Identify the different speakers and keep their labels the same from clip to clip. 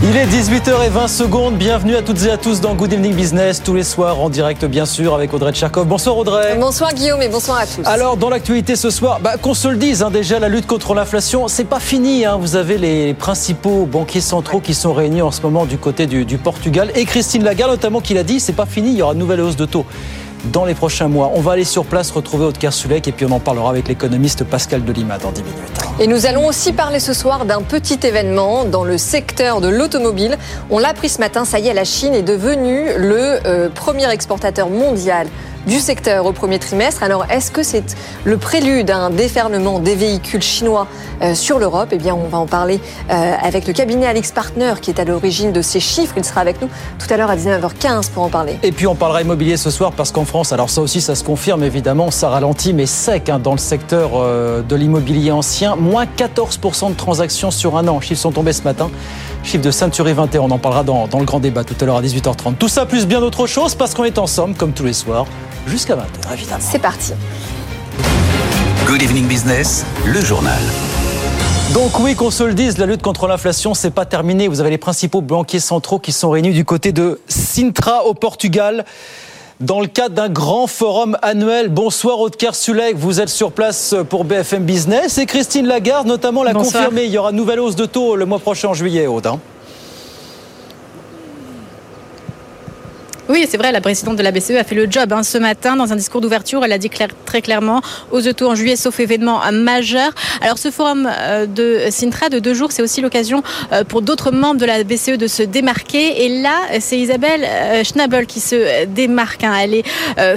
Speaker 1: Il est 18h20 secondes. Bienvenue à toutes et à tous dans Good Evening Business, tous les soirs en direct bien sûr avec Audrey Tcherkov. Bonsoir Audrey.
Speaker 2: Bonsoir Guillaume et bonsoir à tous.
Speaker 1: Alors dans l'actualité ce soir, bah, qu'on se le dise, hein, déjà la lutte contre l'inflation, c'est pas fini. hein. Vous avez les principaux banquiers centraux qui sont réunis en ce moment du côté du, du Portugal et Christine Lagarde notamment qui l'a dit, c'est pas fini, il y aura une nouvelle hausse de taux dans les prochains mois. On va aller sur place retrouver Aude Kersulek et puis on en parlera avec l'économiste Pascal Delima dans 10 minutes.
Speaker 2: Et nous allons aussi parler ce soir d'un petit événement dans le secteur de l'automobile. On l'a appris ce matin, ça y est, la Chine est devenue le euh, premier exportateur mondial du secteur au premier trimestre. Alors est-ce que c'est le prélude à un déferlement des véhicules chinois euh, sur l'Europe? Eh bien on va en parler euh, avec le cabinet Alix Partner qui est à l'origine de ces chiffres. Il sera avec nous tout à l'heure à 19h15 pour en parler.
Speaker 1: Et puis on parlera immobilier ce soir parce qu'en France, alors ça aussi ça se confirme évidemment, ça ralentit mais sec hein, dans le secteur euh, de l'immobilier ancien. Moins 14% de transactions sur un an. Chiffres sont tombés ce matin. Chiffre de Century 21, on en parlera dans, dans le grand débat tout à l'heure à 18h30. Tout ça plus bien d'autres choses parce qu'on est ensemble comme tous les soirs jusqu'à 20h évidemment.
Speaker 2: C'est parti.
Speaker 3: Good evening business, le journal.
Speaker 1: Donc oui, qu'on se le dise, la lutte contre l'inflation, c'est pas terminé. Vous avez les principaux banquiers centraux qui sont réunis du côté de Sintra au Portugal. Dans le cadre d'un grand forum annuel, bonsoir Aude Sulek, vous êtes sur place pour BFM Business et Christine Lagarde notamment l'a confirmé, il y aura une nouvelle hausse de taux le mois prochain en juillet Aude. hein.
Speaker 4: Oui, c'est vrai, la présidente de la BCE a fait le job hein, ce matin. Dans un discours d'ouverture, elle a dit clair- très clairement aux taux en juillet, sauf événement majeur. Alors, ce forum euh, de Sintra de deux jours, c'est aussi l'occasion euh, pour d'autres membres de la BCE de se démarquer. Et là, c'est Isabelle euh, Schnabel qui se démarque. hein. Elle est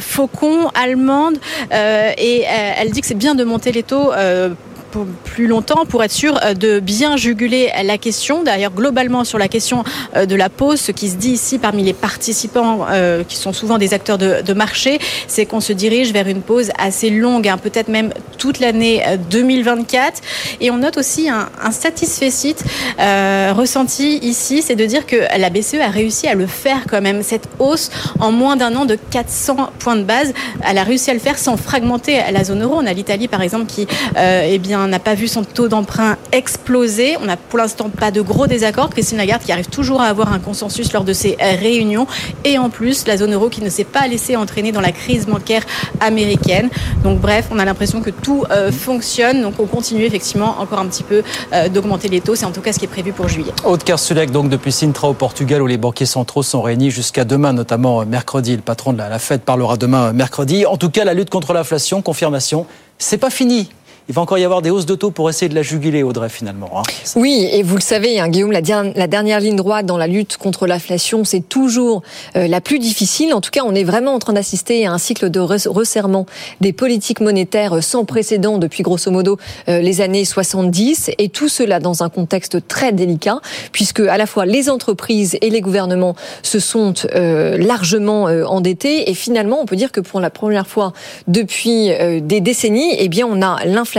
Speaker 4: faucon, allemande, et elle dit que c'est bien de monter les taux. Plus longtemps pour être sûr euh, de bien juguler la question. D'ailleurs, globalement sur la question euh, de la pause, ce qui se dit ici parmi les participants, euh, qui sont souvent des acteurs de, marché, c'est qu'on se dirige vers une pause assez longue, hein, peut-être même toute l'année euh, 2024. Et on note aussi un, un satisfait ressenti ici, c'est de dire que la BCE a réussi à le faire quand même, cette hausse en moins d'un an de 400 points de base. Elle a réussi à le faire sans fragmenter la zone euro. On a l'Italie par exemple qui euh, eh bien, n'a pas vu son taux d'emprunt exploser. On n'a pour l'instant pas de gros désaccords. Christine Lagarde qui arrive toujours à avoir un consensus lors de euh, réunions. Et en plus, la zone euro qui ne s'est pas laissée entraîner dans la crise bancaire américaine. Donc bref, on a l'impression que tout euh, fonctionne. Donc on continue effectivement encore un petit peu euh, d'augmenter les taux. C'est en tout cas ce qui est prévu pour juillet.
Speaker 1: Aude Kersulek, donc depuis Sintra au Portugal, où les banquiers centraux sont réunis jusqu'à demain, notamment euh, mercredi. Le patron de la, la Fed parlera demain mercredi. En tout cas, la lutte contre l'inflation, confirmation, c'est pas fini. Il va encore y avoir des hausses de pour essayer de la juguler, Audrey, finalement. hein.
Speaker 2: Oui, et vous le savez, hein, Guillaume, la, der- la dernière ligne droite dans la lutte contre l'inflation, c'est toujours euh, la plus difficile. En tout cas, on est vraiment en train d'assister à un cycle de res- resserrement des politiques monétaires euh, sans précédent depuis grosso modo euh, les années 70, et tout cela dans un contexte très délicat, puisque à la fois les entreprises et les gouvernements se sont largement endettés, et finalement, on peut dire que pour la première fois depuis des décennies, eh bien, on a l'inflation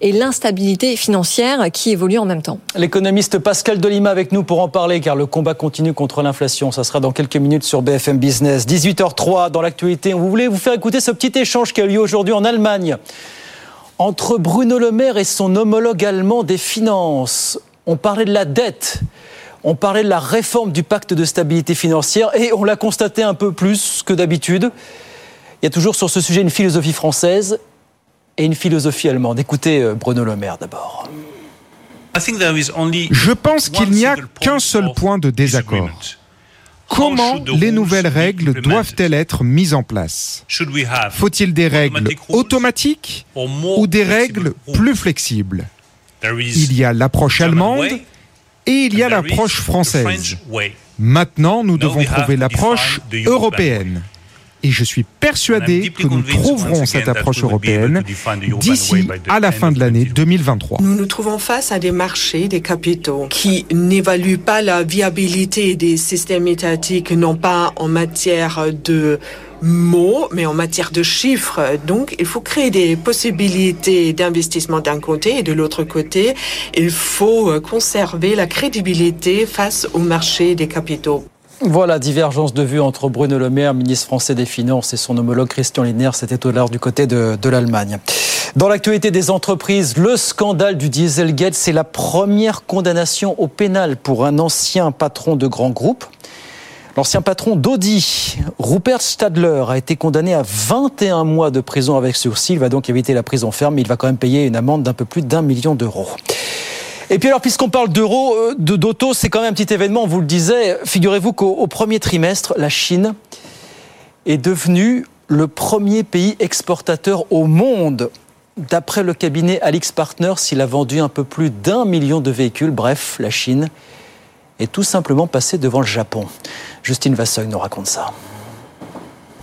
Speaker 2: et l'instabilité financière qui évoluent en même temps.
Speaker 1: L'économiste Pascal Delima avec nous pour en parler, car le combat continue contre l'inflation. Ça sera dans quelques minutes sur BFM Business. 18h03 dans l'actualité. On voulait vous faire écouter ce petit échange qui a eu lieu aujourd'hui en Allemagne entre Bruno Le Maire et son homologue allemand des finances. On parlait de la dette. On parlait de la réforme du pacte de stabilité financière et on l'a constaté un peu plus que d'habitude. Il y a toujours sur ce sujet une philosophie française et une philosophie allemande. Écoutez euh, Bruno Le Maire d'abord.
Speaker 5: Je pense qu'il n'y a qu'un seul point de désaccord. Comment les nouvelles règles doivent-elles être mises en place? Faut-il des règles automatiques ou des règles plus flexibles? Il y a l'approche allemande et il y a l'approche française. Maintenant, nous devons trouver l'approche européenne. Et je suis persuadé que nous trouverons cette approche européenne d'ici à la fin de l'année 2023.
Speaker 6: Nous nous trouvons face à des marchés des capitaux qui n'évaluent pas la viabilité des systèmes étatiques, non pas en matière de mots, mais en matière de chiffres. Donc, il faut créer des possibilités d'investissement d'un côté et de l'autre côté, il faut conserver la crédibilité face au marché des capitaux.
Speaker 1: Voilà, divergence de vue entre Bruno Le Maire, ministre français des Finances, et son homologue Christian Lindner. C'était au large du côté de, l'Allemagne. Dans l'actualité des entreprises, le scandale du Dieselgate, c'est la première condamnation au pénal pour un ancien patron de grand groupe. L'ancien patron d'Audi, Rupert Stadler, a été condamné à 21 mois de prison avec sursis. Il va donc éviter la prison ferme, mais il va quand même payer une amende d'un peu plus d'un million d'euros. Et puis alors, puisqu'on parle d'euros, euh, de d'auto, c'est quand même un petit événement, on vous le disait. Figurez-vous qu'au premier trimestre, la Chine est devenue le premier pays exportateur au monde. D'après le cabinet Alix Partners, il a vendu un peu plus d'un million de véhicules. Bref, la Chine est tout simplement passée devant le Japon. Justine Vasseuil nous raconte ça.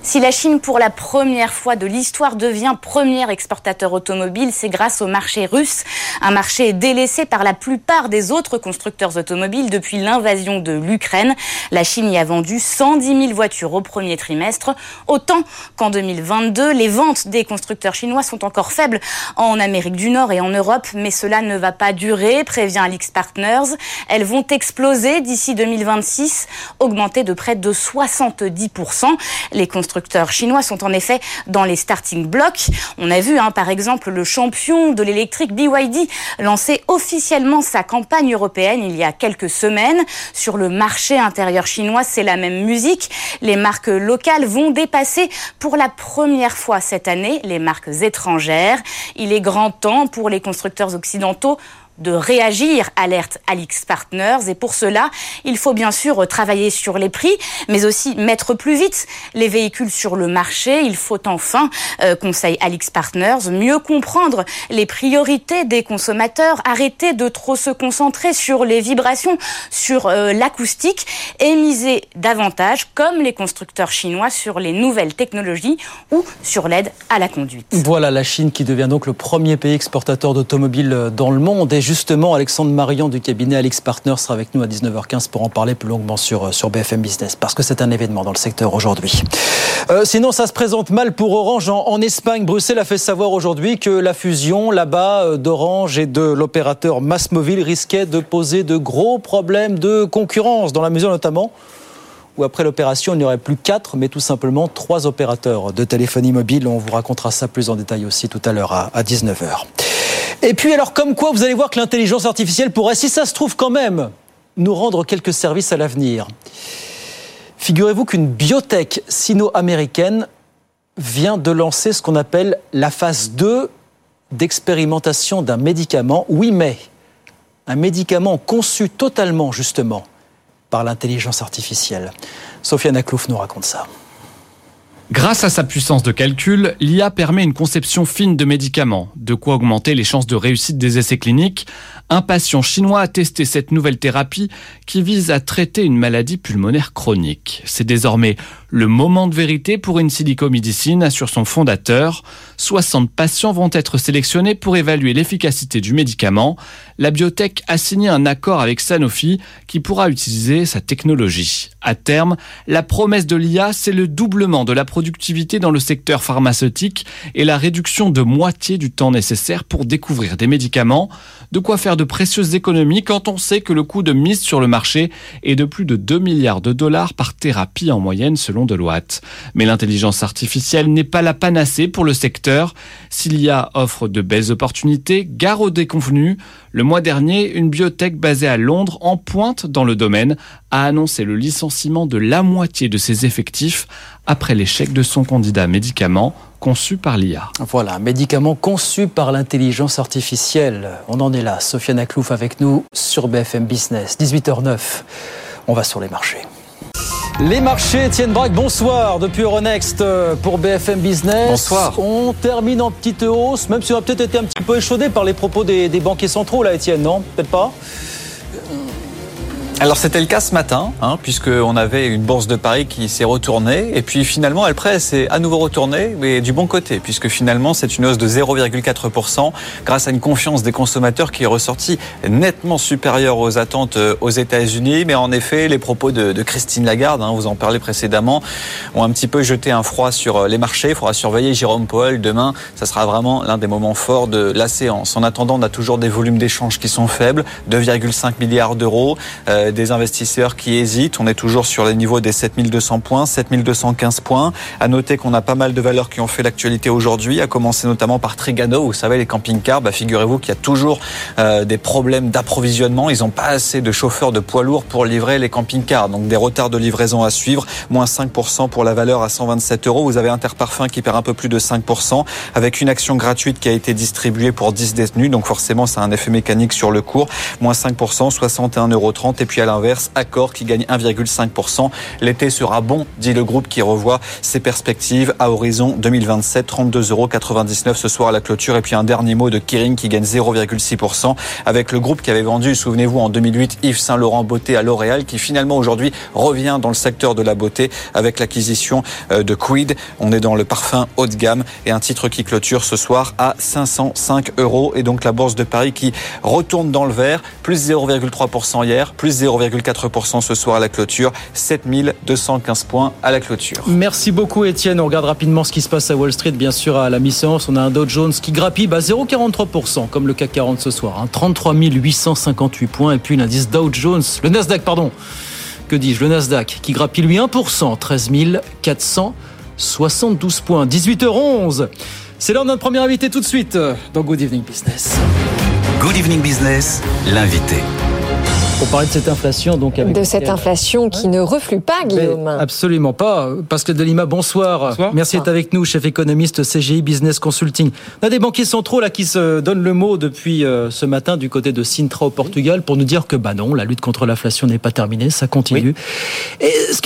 Speaker 7: Si la Chine, pour la première fois de l'histoire, devient premier exportateur automobile, c'est grâce au marché russe, un marché délaissé par la plupart des autres constructeurs automobiles depuis l'invasion de l'Ukraine. La Chine y a vendu 110 000 voitures au premier trimestre, autant qu'en 2022. Les ventes des constructeurs chinois sont encore faibles en Amérique du Nord et en Europe, mais cela ne va pas durer, prévient Alix Partners. Elles vont exploser d'ici 2026, augmenter de près de 70%. Les constructeurs chinois sont en effet dans les starting blocks. On a vu hein, par exemple le champion de l'électrique BYD lancer officiellement sa campagne européenne il y a quelques semaines. Sur le marché intérieur chinois, c'est la même musique. Les marques locales vont dépasser pour la première fois cette année les marques étrangères. Il est grand temps pour les constructeurs occidentaux de réagir, alerte Alix Partners. Et pour cela, il faut bien sûr travailler sur les prix, mais aussi mettre plus vite les véhicules sur le marché. Il faut enfin, euh, conseil Alix Partners, mieux comprendre les priorités des consommateurs, arrêter de trop se concentrer sur les vibrations, sur euh, l'acoustique et miser davantage, comme les constructeurs chinois, sur les nouvelles technologies ou sur l'aide à la conduite.
Speaker 1: Voilà la Chine qui devient donc le premier pays exportateur d'automobiles dans le monde. Justement, Alexandre Marion du cabinet Alix Partners sera avec nous à 19h15 pour en parler plus longuement sur, euh, BFM Business, parce que c'est un événement dans le secteur aujourd'hui. Euh, sinon, ça se présente mal pour Orange en, Espagne. Bruxelles a fait savoir aujourd'hui que la fusion là-bas euh, d'Orange et de l'opérateur Massmobile risquait de poser de gros problèmes de concurrence, dans la mesure notamment où après l'opération, il n'y aurait plus quatre, mais tout simplement trois opérateurs de téléphonie mobile. On vous racontera ça plus en détail aussi tout à l'heure à 19h. Et puis alors, comme quoi, vous allez voir que l'intelligence artificielle pourrait, si ça se trouve quand même, nous rendre quelques services à l'avenir. Figurez-vous qu'une biotech sino-américaine vient de lancer ce qu'on appelle la phase 2 d'expérimentation d'un médicament. Oui, mais un médicament conçu totalement, justement, par l'intelligence artificielle. Sofiane Aklouf nous raconte ça.
Speaker 8: Grâce à sa puissance de calcul, l'IA permet une conception fine de médicaments, de quoi augmenter les chances de réussite des essais cliniques. Un patient chinois a testé cette nouvelle thérapie qui vise à traiter une maladie pulmonaire chronique. C'est désormais le moment de vérité pour une silicomédicine, assure son fondateur. 60 patients vont être sélectionnés pour évaluer l'efficacité du médicament. La biotech a signé un accord avec Sanofi qui pourra utiliser sa technologie. À terme, la promesse de l'IA, c'est le doublement de la productivité dans le secteur pharmaceutique et la réduction de moitié du temps nécessaire pour découvrir des médicaments. De quoi faire de précieuses économies quand on sait que le coût de mise sur le marché est de plus de 2 milliards de dollars par thérapie en moyenne selon Deloitte. Mais l'intelligence artificielle n'est pas la panacée pour le secteur. S'il y a offre de belles opportunités, gare aux déconvenus. Le mois dernier, une biotech basée à Londres, en pointe dans le domaine, a annoncé le licenciement de la moitié de ses effectifs après l'échec de son candidat médicament conçu par l'IA.
Speaker 1: Voilà, un médicament conçu par l'intelligence artificielle. On en est là. Sofiane Aklouf avec nous sur BFM Business. 18h09. On va sur les marchés. Les marchés, Étienne Braque, bonsoir depuis Euronext euh, pour BFM Business.
Speaker 9: Bonsoir.
Speaker 1: On termine en petite hausse, même si on a peut-être été un petit peu échaudé par les propos des, des banquiers centraux, là, Étienne, non? Peut-être pas?
Speaker 9: Alors c'était le cas ce matin, hein, puisqu'on avait une bourse de Paris qui s'est retournée, et puis finalement après s'est à nouveau retournée, mais du bon côté, puisque finalement c'est une hausse de 0,4% grâce à une confiance des consommateurs qui est ressortie nettement supérieure aux attentes euh, aux États-Unis. Mais en effet, les propos de, Christine Lagarde, hein, vous en parlez précédemment, ont un petit peu jeté un froid sur euh, les marchés. Il faudra surveiller Jérôme Powell demain. Ça sera vraiment l'un des moments forts de la séance. En attendant, on a toujours des volumes d'échanges qui sont faibles, 2,5 milliards d'euros, euh, des investisseurs qui hésitent. On est toujours sur les niveaux des 7200 points, 7215 points. À noter qu'on a pas mal de valeurs qui ont fait l'actualité aujourd'hui, à commencer notamment par Trigano. Vous savez, les camping-cars, bah, figurez-vous qu'il y a toujours euh, des problèmes d'approvisionnement. Ils n'ont pas assez de chauffeurs de poids lourds pour livrer les camping-cars. Donc des retards de livraison à suivre, moins 5% pour la valeur à 127 euros. Vous avez Interparfum qui perd un peu plus de 5% avec une action gratuite qui a été distribuée pour 10 détenus. Donc forcément, ça a un effet mécanique sur le cours. Moins 5%, 61,30 euros. Et puis à l'inverse, Accor qui gagne 1,5%. L'été sera bon, dit le groupe qui revoit ses perspectives à horizon 2027, 32,99 euros ce soir à la clôture. Et puis un dernier mot de Kering qui gagne 0,6% avec le groupe qui avait vendu, souvenez-vous, en 2008 Yves Saint Laurent Beauté à L'Oréal qui finalement aujourd'hui revient dans le secteur de la beauté avec l'acquisition euh, de Quid. On est dans le parfum haut de gamme et un titre qui clôture ce soir à 505 euros. Et donc la bourse de Paris qui retourne dans le vert, plus 0,3% hier, plus 0,4% ce soir à la clôture, 7215 points à la clôture.
Speaker 1: Merci beaucoup Étienne. On regarde rapidement ce qui se passe à Wall Street. Bien sûr, à la mi-séance, on a un Dow Jones qui grappille à 0,43% comme le CAC 40 ce soir. Hein. 33 858 points et puis l'indice Dow Jones, le Nasdaq, pardon. Que dis-je Le Nasdaq qui grappille lui 1%, 13 472 points. 18h11. C'est l'heure de notre premier invité tout de suite dans Good Evening Business.
Speaker 3: Good Evening Business, l'invité.
Speaker 1: Pour parler de cette inflation, donc
Speaker 2: de cette inflation qui ne reflue pas, Guillaume.
Speaker 1: absolument pas. Pascal Delima, bonsoir. bonsoir. Merci d'être avec nous, chef économiste CGI Business Consulting. On a des banquiers centraux là qui se donnent le mot depuis euh, ce matin du côté de Sintra au Portugal pour nous dire que bah non, la lutte contre l'inflation n'est pas terminée, ça continue. Est-ce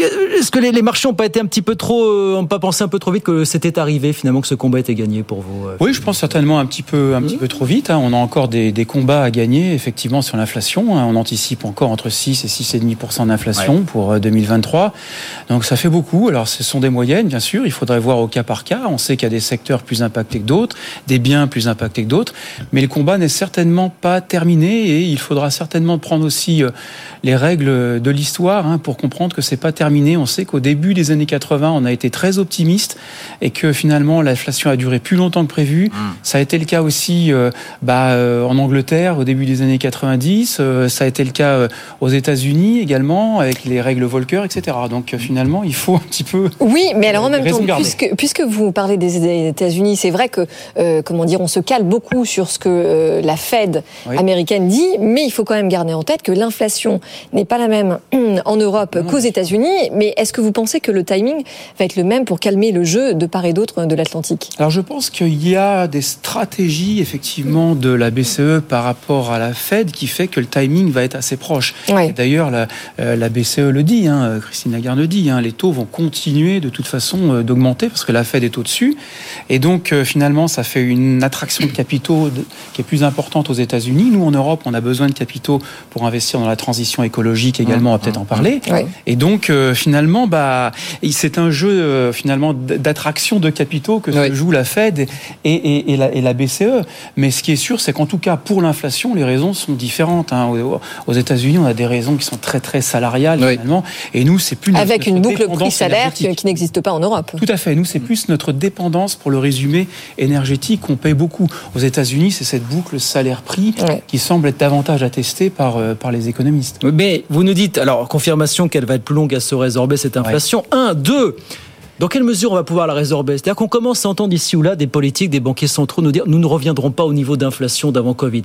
Speaker 1: que, les, marchés n'ont pas été un petit peu trop, euh, ont pas pensé un peu trop vite que c'était arrivé finalement que ce combat était gagné pour vous
Speaker 10: euh, Oui, je pense certainement un petit peu, un petit peu trop vite. Hein. On a encore des, des, combats à gagner effectivement sur l'inflation. Hein. On anticipe encore entre 6 et 6,5% d'inflation pour 2023. Euh, Donc ça fait beaucoup. Alors ce sont des moyennes, bien sûr. Il faudrait voir au cas par cas. On sait qu'il y a des secteurs plus impactés que d'autres, des biens plus impactés que d'autres. Mais le combat n'est certainement pas terminé et il faudra certainement prendre aussi euh, les règles de l'histoire hein, pour comprendre que c'est pas terminé. On sait qu'au début des années 80, on a été très optimiste et que finalement l'inflation a duré plus longtemps que prévu. Mmh. Ça a été le cas aussi euh, bah, en Angleterre au début des années 90. ça a été le cas aux États-Unis également, avec les règles Volcker, etc. Donc euh, finalement, il faut un petit peu.
Speaker 2: Oui, mais alors en même temps, puisque, puisque, vous parlez des États-Unis, c'est vrai que, euh, comment dire, on se cale beaucoup sur ce que euh, la Fed américaine dit, mais il faut quand même garder en tête que l'inflation n'est pas la même en Europe qu'aux États-Unis. Mais est-ce que vous pensez que le timing va être le même pour calmer le jeu de part et d'autre de l'Atlantique?
Speaker 10: Alors je pense qu'il y a des stratégies effectivement de la BCE par rapport à la Fed qui fait que le timing va être assez proche. D'ailleurs, la, euh, la, BCE le dit, hein, Christine Lagarde le dit, hein, les taux vont continuer de toute façon euh, d'augmenter parce que la Fed est au-dessus. Et donc, euh, finalement, ça fait une attraction de capitaux qui est plus importante aux États-Unis. Nous, en Europe, on a besoin de capitaux pour investir dans la transition écologique également, on va peut-être en parler. Et donc, finalement, bah, c'est un jeu finalement d'attraction de capitaux que se joue la Fed et, et, la, et, la, BCE. Mais ce qui est sûr, c'est qu'en tout cas, pour l'inflation, les raisons sont différentes. Hein. Aux États-Unis, on a des raisons qui sont très très salariales finalement. Et nous, c'est plus
Speaker 2: avec une boucle prix-salaire qui, n'existe pas en Europe.
Speaker 10: Tout à fait. Nous, c'est plus notre dépendance pour le résumé énergétique qu'on paye beaucoup. Aux États-Unis, c'est cette boucle salaire-prix qui semble être davantage attestée par euh, par les économistes.
Speaker 1: Mais vous nous dites alors confirmation qu'elle va être plus longue à se résorber cette inflation. Un, deux. Dans quelle mesure on va pouvoir la résorber? C'est-à-dire qu'on commence à entendre ici ou là des politiques, des banquiers centraux nous dire nous ne reviendrons pas au niveau d'inflation d'avant Covid.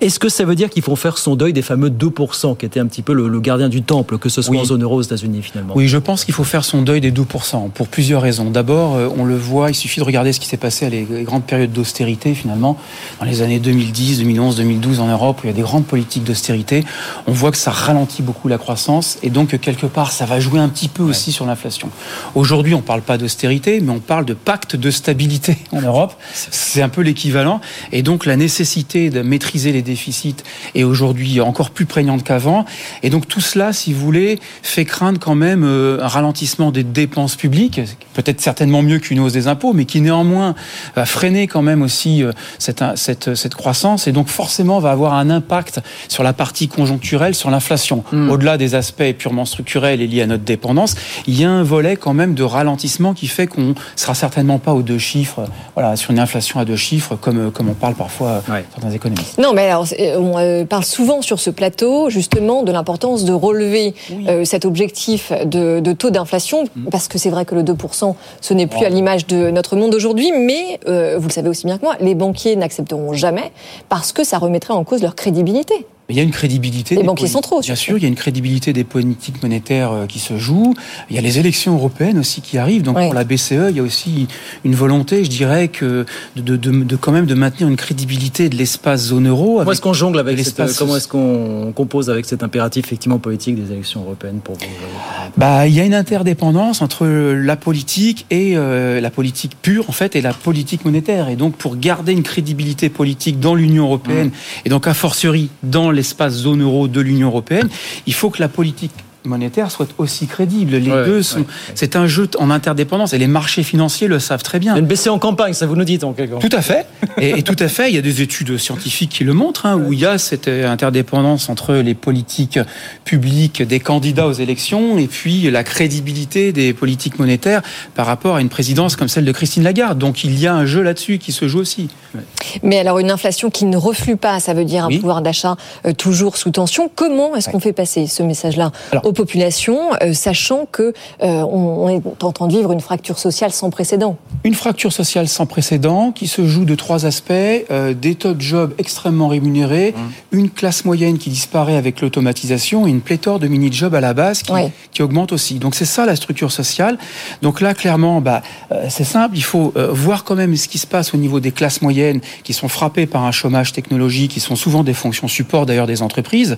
Speaker 1: Est-ce que ça veut dire qu'il faut faire son deuil des fameux 2% qui étaient un petit peu le, gardien du temple, que ce soit en zone euro aux États-Unis finalement?
Speaker 10: Oui, je pense qu'il faut faire son deuil des 2% pour plusieurs raisons. D'abord, euh, on le voit, il suffit de regarder ce qui s'est passé à les grandes périodes d'austérité finalement dans les années 2010, 2011, 2012 en Europe où il y a des grandes politiques d'austérité. On voit que ça ralentit beaucoup la croissance et donc quelque part ça va jouer un petit peu aussi sur l'inflation. Aujourd'hui, on parle pas d'austérité, mais on parle de pacte de stabilité en Europe. C'est un peu l'équivalent. Et donc la nécessité de maîtriser les déficits est aujourd'hui encore plus prégnante qu'avant. Et donc tout cela, si vous voulez, fait craindre quand même euh, un ralentissement des dépenses publiques, peut-être certainement mieux qu'une hausse des impôts, mais qui néanmoins va freiner quand même aussi euh, cette, cette, cette croissance et donc forcément va avoir un impact sur la partie conjoncturelle, sur l'inflation. Hmm. Au-delà des aspects purement structurels et liés à notre dépendance, il y a un volet quand même de ralentissement qui fait qu'on sera certainement pas aux deux chiffres, voilà, sur une inflation à deux chiffres comme, comme on parle parfois ouais. certains économistes.
Speaker 2: Non, mais alors, on euh, parle souvent sur ce plateau justement de l'importance de relever euh, cet objectif de, de taux d'inflation, hmm. parce que c'est vrai que le 2%, ce n'est plus à l'image de notre monde aujourd'hui, mais euh, vous le savez aussi bien que moi, les banquiers n'accepteront jamais parce que ça remettrait en cause leur crédibilité.
Speaker 10: Il y a une crédibilité
Speaker 2: des, banquiers centraux.
Speaker 10: Bien sûr, il y a une crédibilité des politiques monétaires euh, qui se jouent. Il y a les élections européennes aussi qui arrivent. Donc pour la BCE, il y a aussi une volonté, je dirais, que de, de, de quand même de maintenir une crédibilité de l'espace zone euro.
Speaker 1: Comment est-ce qu'on jongle avec l'espace Comment est-ce qu'on compose avec cet impératif effectivement politique des élections européennes pour vous
Speaker 10: Bah, il y a une interdépendance entre la politique et euh, la politique pure en fait et la politique monétaire. Et donc pour garder une crédibilité politique dans l'Union européenne mmh. et donc a fortiori dans l'espace zone euro de l'Union européenne, il faut que la politique monétaire soit aussi crédible. Les deux sont. C'est un jeu en interdépendance et les marchés financiers le savent très bien.
Speaker 1: Une baissée en campagne, ça vous nous dites en quelque
Speaker 10: sorte. Tout à fait. Et, tout à fait. Il y a des études scientifiques qui le montrent, hein, où il y a cette interdépendance entre les politiques publiques des candidats aux élections et puis la crédibilité des politiques monétaires par rapport à une présidence comme celle de Christine Lagarde. Donc il y a un jeu là-dessus qui se joue aussi.
Speaker 2: Mais alors une inflation qui ne reflue pas, ça veut dire un pouvoir d'achat euh, toujours sous tension. Comment est-ce qu'on fait passer ce message-là aux populations, euh, sachant que euh, on, est en train de vivre une fracture sociale sans précédent.
Speaker 10: Une fracture sociale sans précédent qui se joue de trois aspects euh, des taux de job extrêmement rémunérés, mmh. une classe moyenne qui disparaît avec l'automatisation et une pléthore de mini-jobs à la base qui, qui augmente aussi. Donc c'est ça la structure sociale. Donc là, clairement, bah, c'est simple, il faut voir quand même ce qui se passe au niveau des classes moyennes qui sont frappées par un chômage technologique, qui sont souvent des fonctions support d'ailleurs des entreprises.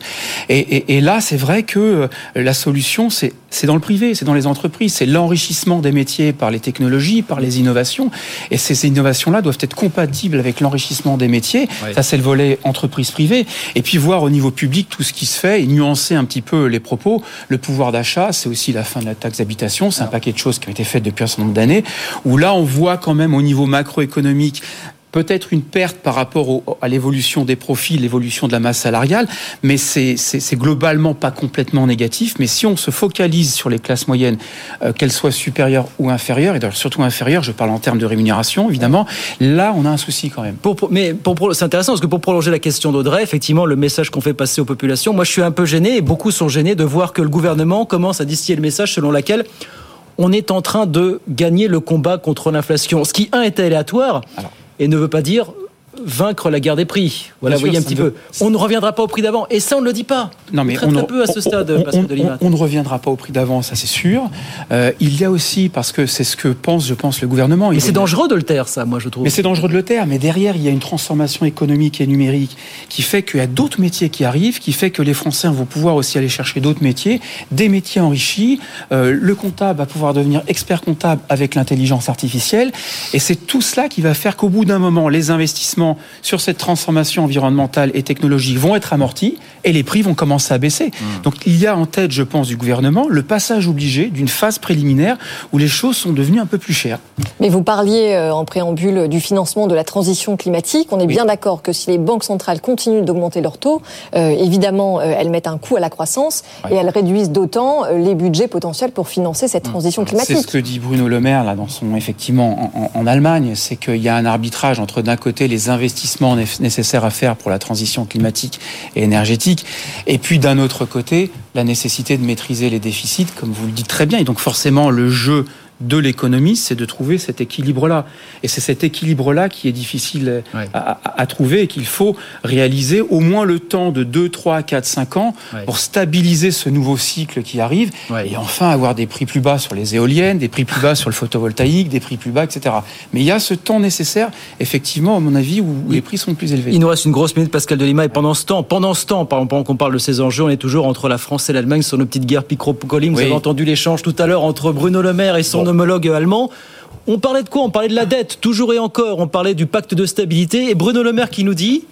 Speaker 10: Et, et, et là, c'est vrai que la solution, c'est dans le privé, c'est dans les entreprises, c'est l'enrichissement des métiers par les technologies, par les innovations. Et ces innovations-là doivent être compatibles avec l'enrichissement des métiers. Ça, c'est le volet entreprise privée. Et puis voir au niveau public tout ce qui se fait et nuancer un petit peu les propos. Le pouvoir d'achat, c'est aussi la fin de la taxe d'habitation. C'est un paquet de choses qui ont été faites depuis un certain nombre d'années. Où là, on voit quand même au niveau macroéconomique peut-être une perte par rapport à l'évolution des profits, l'évolution de la masse salariale, mais c'est globalement pas complètement négatif. Mais si on se focalise sur les classes moyennes, euh, qu'elles soient supérieures ou inférieures, et surtout inférieures, je parle en termes de rémunération, évidemment, là, on a un souci quand même.
Speaker 1: Pour, mais pour, c'est intéressant parce que pour prolonger la question d'Audrey, effectivement, le message qu'on fait passer aux populations, moi je suis un peu gêné, et beaucoup sont gênés de voir que le gouvernement commence à distiller le message selon lequel on est en train de gagner le combat contre l'inflation. Ce qui, un, est aléatoire. Alors, et ne veut pas dire vaincre la guerre des prix. Voilà, vous voyez un petit peu. On ne reviendra pas au prix d'avant. Et ça, on ne le dit pas.
Speaker 10: Non, mais
Speaker 1: on, peu à ce stade,
Speaker 10: on, ne reviendra pas au prix d'avant, ça c'est sûr. Euh, il y a aussi, parce que c'est ce que pense, je pense, le gouvernement.
Speaker 1: Mais c'est dangereux de le taire, ça, moi, je trouve.
Speaker 10: Mais c'est dangereux de le taire. Mais derrière, il y a une transformation économique et numérique qui fait qu'il y a d'autres métiers qui arrivent, qui fait que les Français vont pouvoir aussi aller chercher d'autres métiers, des métiers enrichis. Euh, le comptable va pouvoir devenir expert comptable avec l'intelligence artificielle. Et c'est tout cela qui va faire qu'au bout d'un moment, les investissements sur cette transformation environnementale et technologique vont être amortis et les prix vont commencer à baisser. Mmh. Donc il y a en tête, je pense, du gouvernement le passage obligé d'une phase préliminaire où les choses sont devenues un peu plus chères.
Speaker 2: Mais vous parliez euh, en préambule du financement de la transition climatique. On est bien d'accord que si les banques centrales continuent d'augmenter leurs taux, euh, évidemment, euh, elles mettent un coût à la croissance et elles réduisent d'autant les budgets potentiels pour financer cette mmh. transition climatique.
Speaker 10: C'est ce que dit Bruno Le Maire là dans son effectivement en, en Allemagne, c'est qu'il y a un arbitrage entre d'un côté les investissements nécessaires à faire pour la transition climatique et énergétique, et puis d'un autre côté, la nécessité de maîtriser les déficits, comme vous le dites très bien, et donc forcément le jeu de l'économie, c'est de trouver cet équilibre-là. Et c'est cet équilibre-là qui est difficile à, trouver et qu'il faut réaliser au moins le temps de 2, 3, 4, 5 ans pour stabiliser ce nouveau cycle qui arrive et enfin avoir des prix plus bas sur les éoliennes, des prix plus bas sur le photovoltaïque, des prix plus bas, etc. Mais il y a ce temps nécessaire, effectivement, à mon avis, où, les prix sont plus élevés.
Speaker 1: Il nous reste une grosse minute, Pascal Delima, et pendant ce temps, pendant ce temps, pendant qu'on parle de ces enjeux, on est toujours entre la France et l'Allemagne sur nos petites guerres pico Vous avez entendu l'échange tout à l'heure entre Bruno Le Maire et son homologue allemand. On parlait de quoi? On parlait de la dette, toujours et encore. On parlait du pacte de stabilité. Et Bruno Le Maire qui nous dit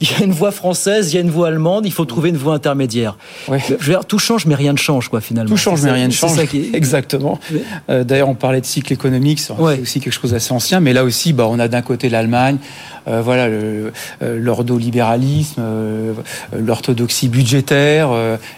Speaker 1: il y a une voix française, il y a une voix allemande, il faut trouver une voie intermédiaire. Je veux dire, tout change, mais rien ne change, quoi, finalement.
Speaker 10: Tout change, mais rien ne change. Ça qui Exactement. Euh, d'ailleurs, on parlait de cycle économique, c'est aussi quelque chose d'assez ancien, mais là aussi, bah, on a d'un côté l'Allemagne, euh, voilà, euh, l'ordolibéralisme, l'orthodoxie budgétaire,